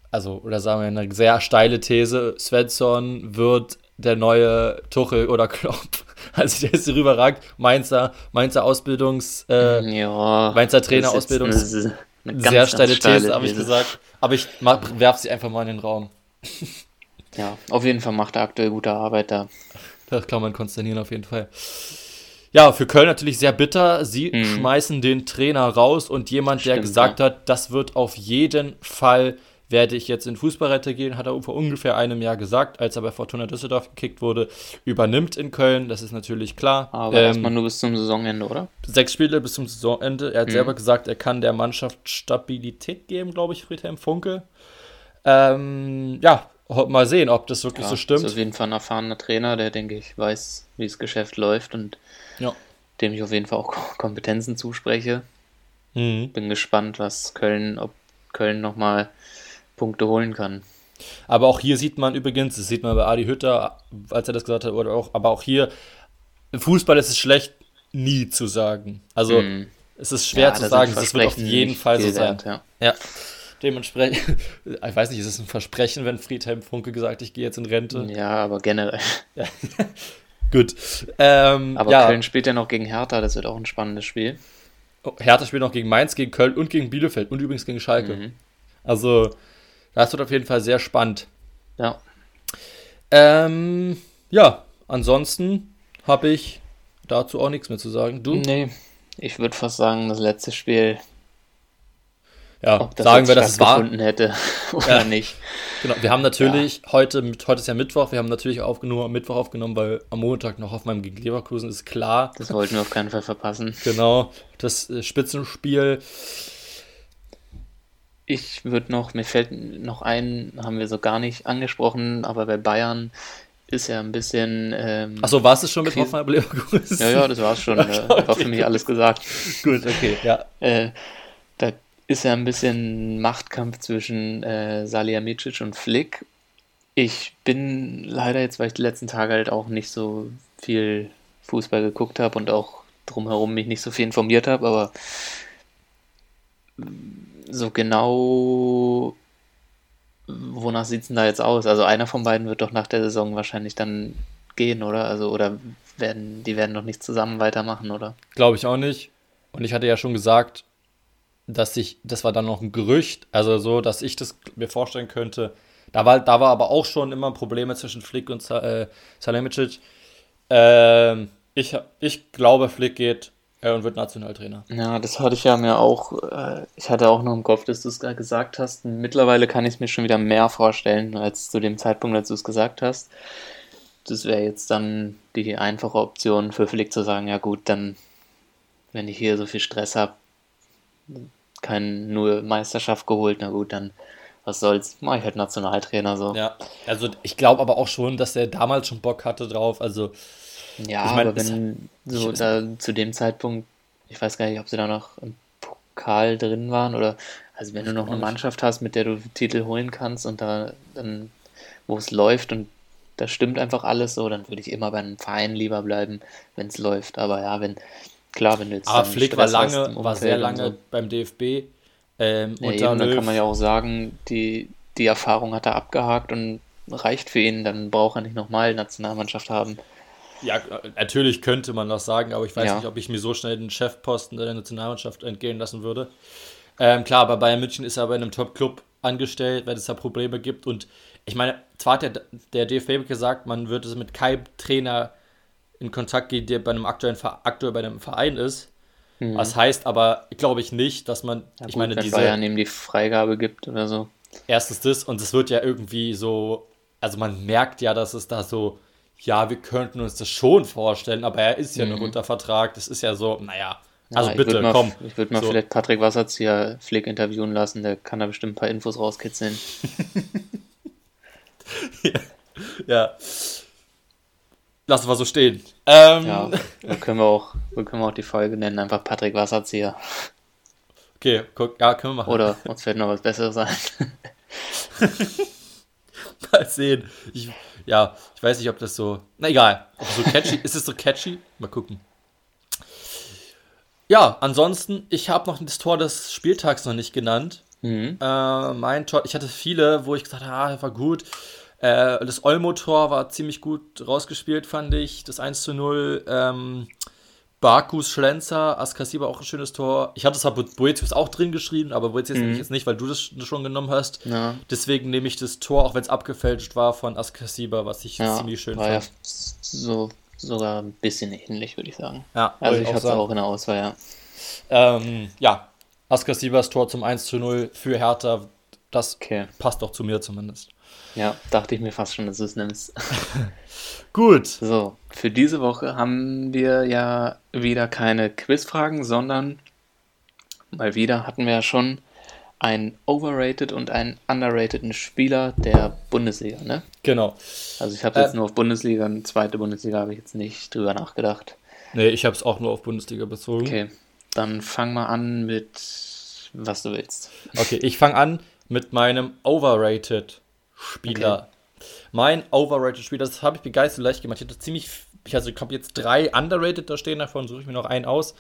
Speaker 2: also, oder sagen wir eine sehr steile These, Svensson wird der neue Tuchel oder Klopp. [LAUGHS] Also der ist rüberragt. Mainzer, Mainzer Ausbildungs, äh, ja, Mainzer Trainer Ausbildungs. sehr steile These, habe ich gesagt. Aber ich werfe sie einfach mal in den Raum.
Speaker 1: Ja, auf jeden Fall macht er aktuell gute Arbeit da.
Speaker 2: Das kann man konstatieren, auf jeden Fall. Ja, für Köln natürlich sehr bitter. Sie mhm. schmeißen den Trainer raus und jemand, Stimmt, der gesagt ja. hat, das wird auf jeden Fall werde ich jetzt in Fußballrette gehen, hat er vor ungefähr einem Jahr gesagt, als er bei Fortuna Düsseldorf gekickt wurde, übernimmt in Köln, das ist natürlich klar.
Speaker 1: Aber ähm, erstmal nur bis zum Saisonende, oder?
Speaker 2: Sechs Spiele bis zum Saisonende. Er hat mhm. selber gesagt, er kann der Mannschaft Stabilität geben, glaube ich, Friedhelm Funke. Ähm, ja, mal sehen, ob das wirklich ja, so stimmt. Ist
Speaker 1: auf jeden Fall ein erfahrener Trainer, der, denke ich, weiß, wie das Geschäft läuft und ja. dem ich auf jeden Fall auch Kompetenzen zuspreche. Mhm. Bin gespannt, was Köln, ob Köln nochmal Punkte holen kann.
Speaker 2: Aber auch hier sieht man übrigens, das sieht man bei Adi Hütter, als er das gesagt hat, oder auch, aber auch hier, im Fußball ist es schlecht, nie zu sagen. Also mm. es ist schwer ja, zu sagen, es wird auf jeden Fall so sein. Wert, ja. ja. Dementsprechend, [LAUGHS] ich weiß nicht, ist es ein Versprechen, wenn Friedhelm Funke gesagt, ich gehe jetzt in Rente?
Speaker 1: Ja, aber generell. Ja. [LAUGHS]
Speaker 2: Gut.
Speaker 1: Ähm, aber ja. Köln spielt ja noch gegen Hertha, das wird auch ein spannendes Spiel.
Speaker 2: Oh, Hertha spielt noch gegen Mainz, gegen Köln und gegen Bielefeld und übrigens gegen Schalke. Mhm. Also das wird auf jeden Fall sehr spannend.
Speaker 1: Ja.
Speaker 2: Ähm, ja, ansonsten habe ich dazu auch nichts mehr zu sagen. Du?
Speaker 1: Nee, ich würde fast sagen, das letzte Spiel.
Speaker 2: Ja, sagen wir, dass es war.
Speaker 1: hätte [LAUGHS] oder ja. nicht.
Speaker 2: Genau, wir haben natürlich ja. heute, heute ist ja Mittwoch, wir haben natürlich aufgenommen, am Mittwoch aufgenommen, weil am Montag noch auf meinem gegen Leverkusen ist klar.
Speaker 1: Das wollten wir auf keinen Fall verpassen.
Speaker 2: Genau, das äh, Spitzenspiel
Speaker 1: ich würde noch, mir fällt noch ein, haben wir so gar nicht angesprochen, aber bei Bayern ist ja ein bisschen. Ähm,
Speaker 2: Achso, war es schon mit Hoffenheim Leverkusen?
Speaker 1: Ja, ja, das war es schon. [LAUGHS] äh, war für mich alles gesagt.
Speaker 2: Gut, okay, ja.
Speaker 1: Äh, da ist ja ein bisschen Machtkampf zwischen äh, Salihamidzic und Flick. Ich bin leider jetzt, weil ich die letzten Tage halt auch nicht so viel Fußball geguckt habe und auch drumherum mich nicht so viel informiert habe, aber so genau wonach sieht es denn da jetzt aus? Also einer von beiden wird doch nach der Saison wahrscheinlich dann gehen, oder? Also, oder werden, die werden doch nicht zusammen weitermachen, oder?
Speaker 2: Glaube ich auch nicht. Und ich hatte ja schon gesagt, dass ich, das war dann noch ein Gerücht, also so, dass ich das mir vorstellen könnte. Da war, da war aber auch schon immer Probleme zwischen Flick und äh, Salihamidzic. Ähm, ich, ich glaube, Flick geht äh, und wird Nationaltrainer.
Speaker 1: Ja, das hatte ich ja mir auch, äh, ich hatte auch noch im Kopf, dass du es gerade gesagt hast. Mittlerweile kann ich es mir schon wieder mehr vorstellen, als zu dem Zeitpunkt, als du es gesagt hast. Das wäre jetzt dann die einfache Option für Flick zu sagen, ja gut, dann, wenn ich hier so viel Stress habe, keine nur Meisterschaft geholt, na gut, dann was soll's, mach ich halt Nationaltrainer so.
Speaker 2: Ja, also ich glaube aber auch schon, dass er damals schon Bock hatte drauf, also
Speaker 1: ja, ich mein, aber wenn so da zu dem Zeitpunkt, ich weiß gar nicht, ob sie da noch im Pokal drin waren oder also wenn du noch eine Mannschaft hast, mit der du Titel holen kannst und da dann, wo es läuft und da stimmt einfach alles so, dann würde ich immer bei einem Verein lieber bleiben, wenn es läuft. Aber ja, wenn, klar, wenn du
Speaker 2: jetzt. Aber Flick war lange, war sehr lange so. beim DFB. Ähm,
Speaker 1: ja, eben, dann kann man ja auch sagen, die, die Erfahrung hat er abgehakt und reicht für ihn, dann braucht er nicht nochmal Nationalmannschaft haben.
Speaker 2: Ja, natürlich könnte man das sagen, aber ich weiß ja. nicht, ob ich mir so schnell den Chefposten der Nationalmannschaft entgehen lassen würde. Ähm, klar, bei Bayern München ist er bei einem Top-Club angestellt, weil es da Probleme gibt. Und ich meine, zwar hat der, der DFB gesagt, man würde mit keinem Trainer in Kontakt gehen, der bei einem aktuellen aktuell bei einem Verein ist. Mhm. Das heißt aber, glaube ich nicht, dass man,
Speaker 1: ja,
Speaker 2: ich
Speaker 1: gut,
Speaker 2: meine,
Speaker 1: diese Bayern ihm die Freigabe gibt oder so.
Speaker 2: Erstens das und es wird ja irgendwie so, also man merkt ja, dass es da so ja, wir könnten uns das schon vorstellen, aber er ist ja mhm. noch unter Vertrag. Das ist ja so, naja, also ja, bitte,
Speaker 1: mal,
Speaker 2: komm.
Speaker 1: Ich würde mal so. vielleicht Patrick Wasserzieher Flick interviewen lassen, der kann da bestimmt ein paar Infos rauskitzeln. [LAUGHS]
Speaker 2: ja. ja. Lassen wir so stehen. Ähm.
Speaker 1: Ja, dann können wir, auch, dann können wir auch die Folge nennen, einfach Patrick Wasserzieher.
Speaker 2: Okay, guck, ja, können wir machen.
Speaker 1: Oder uns fällt noch was Besseres ein. [LAUGHS]
Speaker 2: mal sehen. Ich, ja, ich weiß nicht, ob das so. Na egal. So catchy. ist es so catchy? Mal gucken. Ja, ansonsten, ich habe noch das Tor des Spieltags noch nicht genannt. Mhm. Äh, mein Tor, ich hatte viele, wo ich gesagt habe, ah, war gut. Äh, das Olmo-Tor war ziemlich gut rausgespielt, fand ich. Das 1 zu 0. Ähm, Bakus Schlenzer, Askasiba auch ein schönes Tor. Ich hatte es zwar Boetius auch drin geschrieben, aber Boetius mhm. jetzt nicht, weil du das schon genommen hast. Ja. Deswegen nehme ich das Tor, auch wenn es abgefälscht war, von Askasiba, was ich ja, ziemlich schön
Speaker 1: war fand. Ja so, sogar ein bisschen ähnlich, würde ich sagen. Ja, also ich habe es auch in der Auswahl, ja.
Speaker 2: Ähm, ja, Askasibas Tor zum 1 zu 0 für Hertha, das okay. passt doch zu mir zumindest.
Speaker 1: Ja, dachte ich mir fast schon, dass du es nimmst. [LAUGHS]
Speaker 2: Gut.
Speaker 1: So, für diese Woche haben wir ja wieder keine Quizfragen, sondern mal wieder hatten wir ja schon einen overrated und einen underrateden Spieler der Bundesliga, ne?
Speaker 2: Genau.
Speaker 1: Also ich habe jetzt äh, nur auf Bundesliga, und zweite Bundesliga habe ich jetzt nicht drüber nachgedacht.
Speaker 2: Nee, ich habe es auch nur auf Bundesliga bezogen.
Speaker 1: Okay, dann fang mal an mit was du willst.
Speaker 2: Okay, ich fange an mit meinem overrated Spieler. Okay. Mein overrated Spieler, das habe ich begeistert leicht gemacht. Ich hatte ziemlich, ich also ich habe jetzt drei underrated da stehen, davon suche ich mir noch einen aus.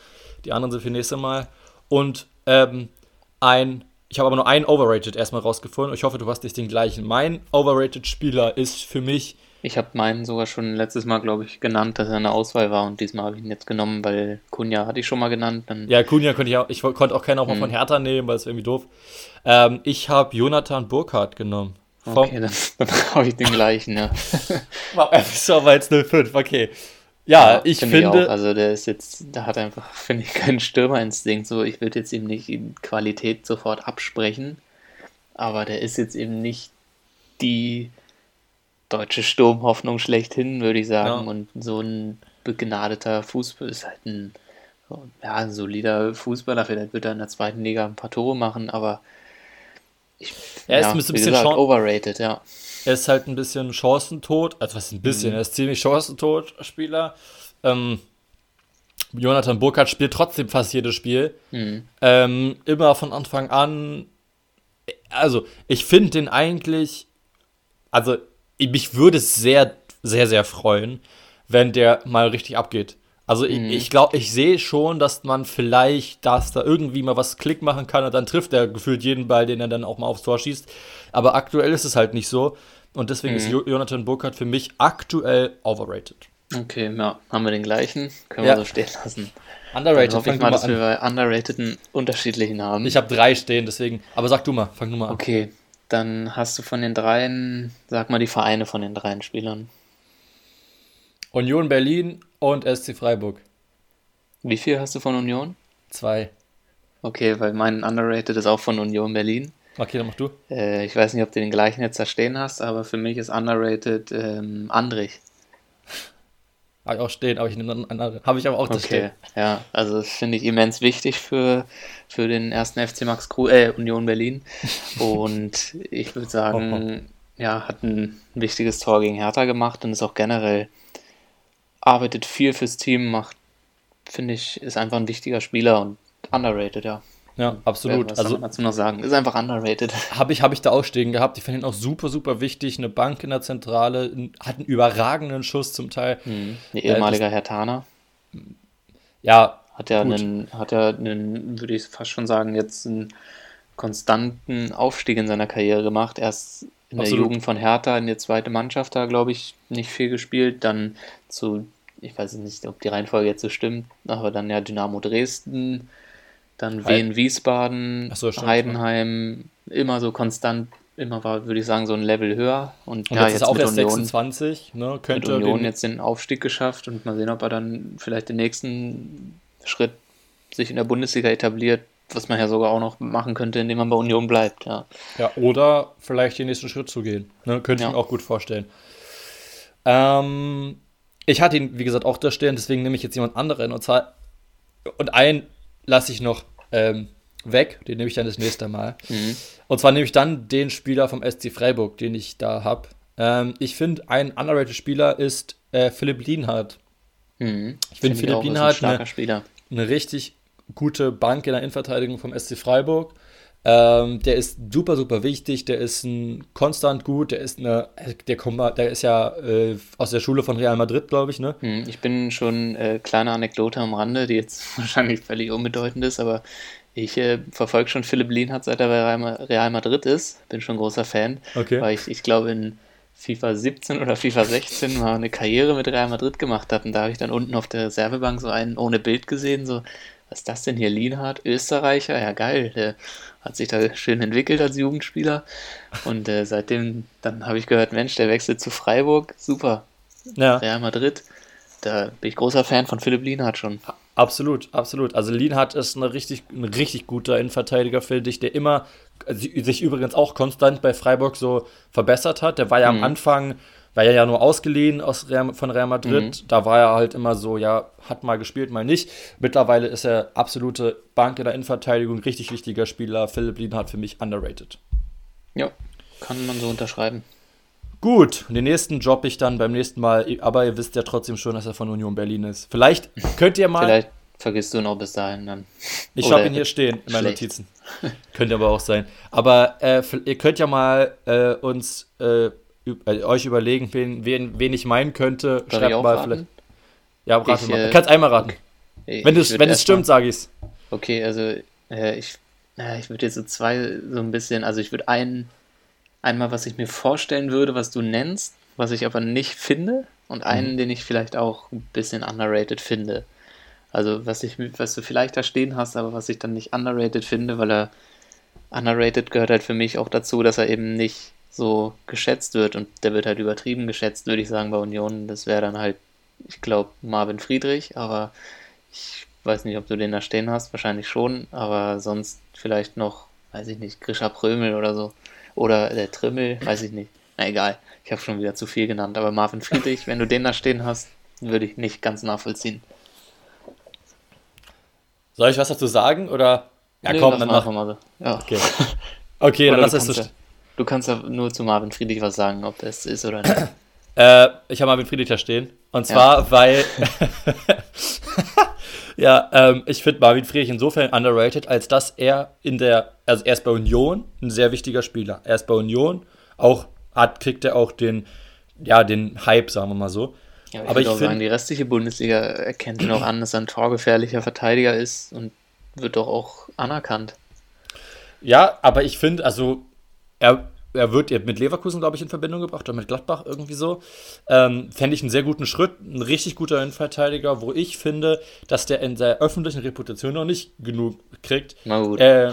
Speaker 2: Die anderen sind für nächstes Mal. Und ähm, ein, ich habe aber nur einen overrated erstmal rausgefunden. Ich hoffe, du hast nicht den gleichen. Mein overrated Spieler ist für mich.
Speaker 1: Ich habe meinen sogar schon letztes Mal, glaube ich, genannt, dass er eine Auswahl war und diesmal habe ich ihn jetzt genommen, weil Kunja hatte ich schon mal genannt. Dann
Speaker 2: ja, Kunja konnte ich auch, ich konnte auch keinen auch mal hm. von Hertha nehmen, weil es irgendwie doof. Ähm, ich habe Jonathan Burkhardt genommen.
Speaker 1: Okay, dann, [LAUGHS] dann habe ich den gleichen, ja. [LAUGHS]
Speaker 2: so, aber jetzt 05, okay. Ja, ja ich find finde.
Speaker 1: Ich also der ist jetzt, da hat einfach, [LAUGHS] finde ich, keinen Stürmerinstinkt. So, ich würde jetzt ihm nicht in Qualität sofort absprechen, aber der ist jetzt eben nicht die deutsche Sturmhoffnung schlechthin, würde ich sagen. Ja. Und so ein begnadeter Fußball ist halt ein, ja, ein solider Fußballer. Vielleicht wird er in der zweiten Liga ein paar Tore machen, aber
Speaker 2: ich, er ist ja, ein bisschen gesagt,
Speaker 1: overrated, ja.
Speaker 2: Er ist halt ein bisschen chancentot, also was ein bisschen, mhm. er ist ziemlich chancentot Spieler. Ähm, Jonathan Burkhardt spielt trotzdem fast jedes Spiel. Mhm. Ähm, immer von Anfang an. Also, ich finde den eigentlich. Also, mich würde es sehr, sehr, sehr freuen, wenn der mal richtig abgeht. Also mhm. ich, ich glaube, ich sehe schon, dass man vielleicht, dass da irgendwie mal was Klick machen kann und dann trifft er gefühlt jeden Ball, den er dann auch mal aufs Tor schießt. Aber aktuell ist es halt nicht so. Und deswegen mhm. ist Jonathan Burkhardt für mich aktuell overrated.
Speaker 1: Okay, ja, haben wir den gleichen. Können ja. wir so stehen lassen.
Speaker 2: Underrated.
Speaker 1: Dann hoffe ich mal, dass an. wir bei Underrateden unterschiedlichen haben.
Speaker 2: Ich habe drei stehen, deswegen. Aber sag du mal, fang du mal
Speaker 1: an. Okay, dann hast du von den dreien, sag mal die Vereine von den dreien Spielern.
Speaker 2: Union Berlin und SC Freiburg.
Speaker 1: Wie viel hast du von Union?
Speaker 2: Zwei.
Speaker 1: Okay, weil mein Underrated ist auch von Union Berlin.
Speaker 2: Okay, dann mach du.
Speaker 1: Äh, ich weiß nicht, ob du den gleichen jetzt da stehen hast, aber für mich ist underrated ähm, Andrich. [LAUGHS]
Speaker 2: Habe ich auch stehen, aber ich nehme einen anderen. Habe ich aber auch das
Speaker 1: okay. stehen. Ja, also das finde ich immens wichtig für, für den ersten FC Max Crew, äh, Union Berlin. [LAUGHS] Und ich würde sagen, ja, hat ein wichtiges Tor gegen Hertha gemacht und ist auch generell, arbeitet viel fürs Team, macht, finde ich, ist einfach ein wichtiger Spieler und underrated, ja.
Speaker 2: Ja, absolut.
Speaker 1: Was also, dazu noch sagen? Ist einfach underrated. [LAUGHS]
Speaker 2: Habe ich, hab ich da auch stehen gehabt. Ich finde ihn auch super, super wichtig. Eine Bank in der Zentrale, hat einen überragenden Schuss zum Teil.
Speaker 1: Mhm. Ein ehemaliger äh, Herr Tana.
Speaker 2: Ja.
Speaker 1: Hat er einen, hat er einen, würde ich fast schon sagen, jetzt einen konstanten Aufstieg in seiner Karriere gemacht. Erst in absolut. der Jugend von Hertha in die zweite Mannschaft da, glaube ich, nicht viel gespielt. Dann zu, ich weiß nicht, ob die Reihenfolge jetzt so stimmt, aber dann ja Dynamo Dresden dann Wien, Wiesbaden, so, Heidenheim, immer so konstant, immer war, würde ich sagen, so ein Level höher. Und,
Speaker 2: und ja, jetzt, jetzt auch erst Union, 26, ne?
Speaker 1: Könnte mit Union den... jetzt den Aufstieg geschafft und mal sehen, ob er dann vielleicht den nächsten Schritt sich in der Bundesliga etabliert, was man ja sogar auch noch machen könnte, indem man bei Union bleibt, ja.
Speaker 2: Ja, oder vielleicht den nächsten Schritt zu gehen. Ne? Könnte ich ja. mir auch gut vorstellen. Ähm, ich hatte ihn, wie gesagt, auch da stehen, deswegen nehme ich jetzt jemand anderen. Und zwar, und einen lasse ich noch ähm, weg. Den nehme ich dann das nächste Mal. Mhm. Und zwar nehme ich dann den Spieler vom SC Freiburg, den ich da habe. Ähm, ich finde, ein underrated Spieler ist äh, Philipp Lienhardt.
Speaker 1: Mhm.
Speaker 2: Ich finde find Philipp Lienhardt ein eine, eine richtig gute Bank in der Innenverteidigung vom SC Freiburg. Ähm, der ist super, super wichtig, der ist ein konstant gut, der ist eine, der, kommt, der ist ja äh, aus der Schule von Real Madrid, glaube ich, ne?
Speaker 1: Hm, ich bin schon äh, kleine Anekdote am Rande, die jetzt [LAUGHS] wahrscheinlich völlig unbedeutend ist, aber ich äh, verfolge schon Philipp Lienhardt, seit er bei Real Madrid ist. Bin schon großer Fan.
Speaker 2: Okay.
Speaker 1: Weil ich, ich glaube, in FIFA 17 oder FIFA 16 mal eine Karriere mit Real Madrid gemacht habe. Und da habe ich dann unten auf der Reservebank so einen ohne Bild gesehen, so, was ist das denn hier? Lienhardt, Österreicher? Ja, geil. Der hat sich da schön entwickelt als Jugendspieler. Und äh, seitdem, dann habe ich gehört, Mensch, der wechselt zu Freiburg. Super.
Speaker 2: Ja.
Speaker 1: Real Madrid. Da bin ich großer Fan von Philipp Lienhardt schon.
Speaker 2: Absolut, absolut. Also Lienhardt ist eine richtig, ein richtig guter Innenverteidiger, finde ich, der immer sich übrigens auch konstant bei Freiburg so verbessert hat. Der war ja mhm. am Anfang war ja nur ausgeliehen aus Real, von Real Madrid. Mhm. Da war er halt immer so, ja, hat mal gespielt, mal nicht. Mittlerweile ist er absolute Bank in der Innenverteidigung, richtig wichtiger Spieler. Philipp Lienhardt für mich underrated.
Speaker 1: Ja, kann man so unterschreiben.
Speaker 2: Gut, den nächsten Job ich dann beim nächsten Mal, aber ihr wisst ja trotzdem schon, dass er von Union Berlin ist. Vielleicht könnt ihr mal.
Speaker 1: Vielleicht vergisst du noch bis dahin dann.
Speaker 2: Ich habe ihn hier stehen in meinen Notizen. Könnte aber auch sein. Aber äh, ihr könnt ja mal äh, uns äh, äh, euch überlegen, wen, wen, wen ich meinen könnte.
Speaker 1: Soll Schreibt mal raten? vielleicht.
Speaker 2: Ja, rate ich, mal. Äh, Kannst einmal raten. Ich, wenn es, wenn es stimmt, sage ich es.
Speaker 1: Okay, also äh, ich, äh, ich würde jetzt so zwei so ein bisschen, also ich würde einen, einmal, was ich mir vorstellen würde, was du nennst, was ich aber nicht finde, und einen, mhm. den ich vielleicht auch ein bisschen underrated finde. Also was ich, was du vielleicht da stehen hast, aber was ich dann nicht underrated finde, weil er underrated gehört halt für mich auch dazu, dass er eben nicht so geschätzt wird und der wird halt übertrieben geschätzt, würde ich sagen, bei Union. Das wäre dann halt, ich glaube, Marvin Friedrich, aber ich weiß nicht, ob du den da stehen hast, wahrscheinlich schon, aber sonst vielleicht noch, weiß ich nicht, Grisha Prömel oder so. Oder der Trimmel, weiß ich nicht. Na egal, ich habe schon wieder zu viel genannt, aber Marvin Friedrich, wenn du den da stehen hast, würde ich nicht ganz nachvollziehen.
Speaker 2: Soll ich was dazu sagen oder?
Speaker 1: Ja, nee, komm, dann mach mal
Speaker 2: so. Ja. Okay. Okay, dann lass es so.
Speaker 1: Du kannst ja nur zu Marvin Friedrich was sagen, ob das ist oder nicht. [CLEARS THROAT]
Speaker 2: äh, ich habe Marvin Friedrich da stehen. Und zwar, ja. weil. [LAUGHS] ja, ähm, ich finde Marvin Friedrich insofern underrated, als dass er in der. Also, er ist bei Union ein sehr wichtiger Spieler. Er ist bei Union, auch hat, kriegt er auch den. Ja, den Hype, sagen wir mal so.
Speaker 1: Ja, ich aber ich auch sagen, die restliche Bundesliga erkennt ihn auch an, dass er ein torgefährlicher Verteidiger ist und wird doch auch anerkannt.
Speaker 2: Ja, aber ich finde, also er, er wird mit Leverkusen, glaube ich, in Verbindung gebracht oder mit Gladbach irgendwie so. Ähm, Fände ich einen sehr guten Schritt, ein richtig guter Innenverteidiger, wo ich finde, dass der in der öffentlichen Reputation noch nicht genug kriegt. Na gut. Äh,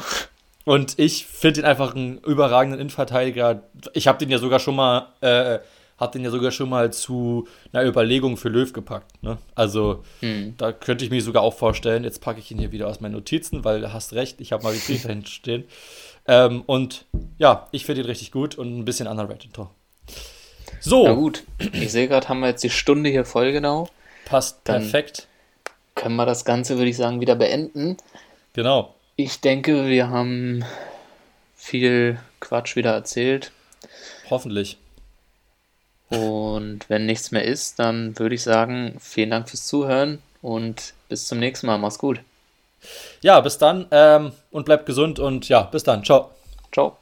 Speaker 2: und ich finde ihn einfach einen überragenden Innenverteidiger. Ich habe den ja sogar schon mal äh, hat den ja sogar schon mal zu einer Überlegung für Löw gepackt. Ne? Also hm. da könnte ich mir sogar auch vorstellen, jetzt packe ich ihn hier wieder aus meinen Notizen, weil du hast recht, ich habe mal die dahin [LAUGHS] stehen. Ähm, und ja, ich finde ihn richtig gut und ein bisschen underrated Tor.
Speaker 1: So. Na gut, ich sehe gerade, haben wir jetzt die Stunde hier voll genau.
Speaker 2: Passt Dann perfekt.
Speaker 1: Können wir das Ganze, würde ich sagen, wieder beenden.
Speaker 2: Genau.
Speaker 1: Ich denke, wir haben viel Quatsch wieder erzählt.
Speaker 2: Hoffentlich.
Speaker 1: Und wenn nichts mehr ist, dann würde ich sagen, vielen Dank fürs Zuhören und bis zum nächsten Mal. Mach's gut.
Speaker 2: Ja, bis dann ähm, und bleibt gesund und ja, bis dann. Ciao.
Speaker 1: Ciao.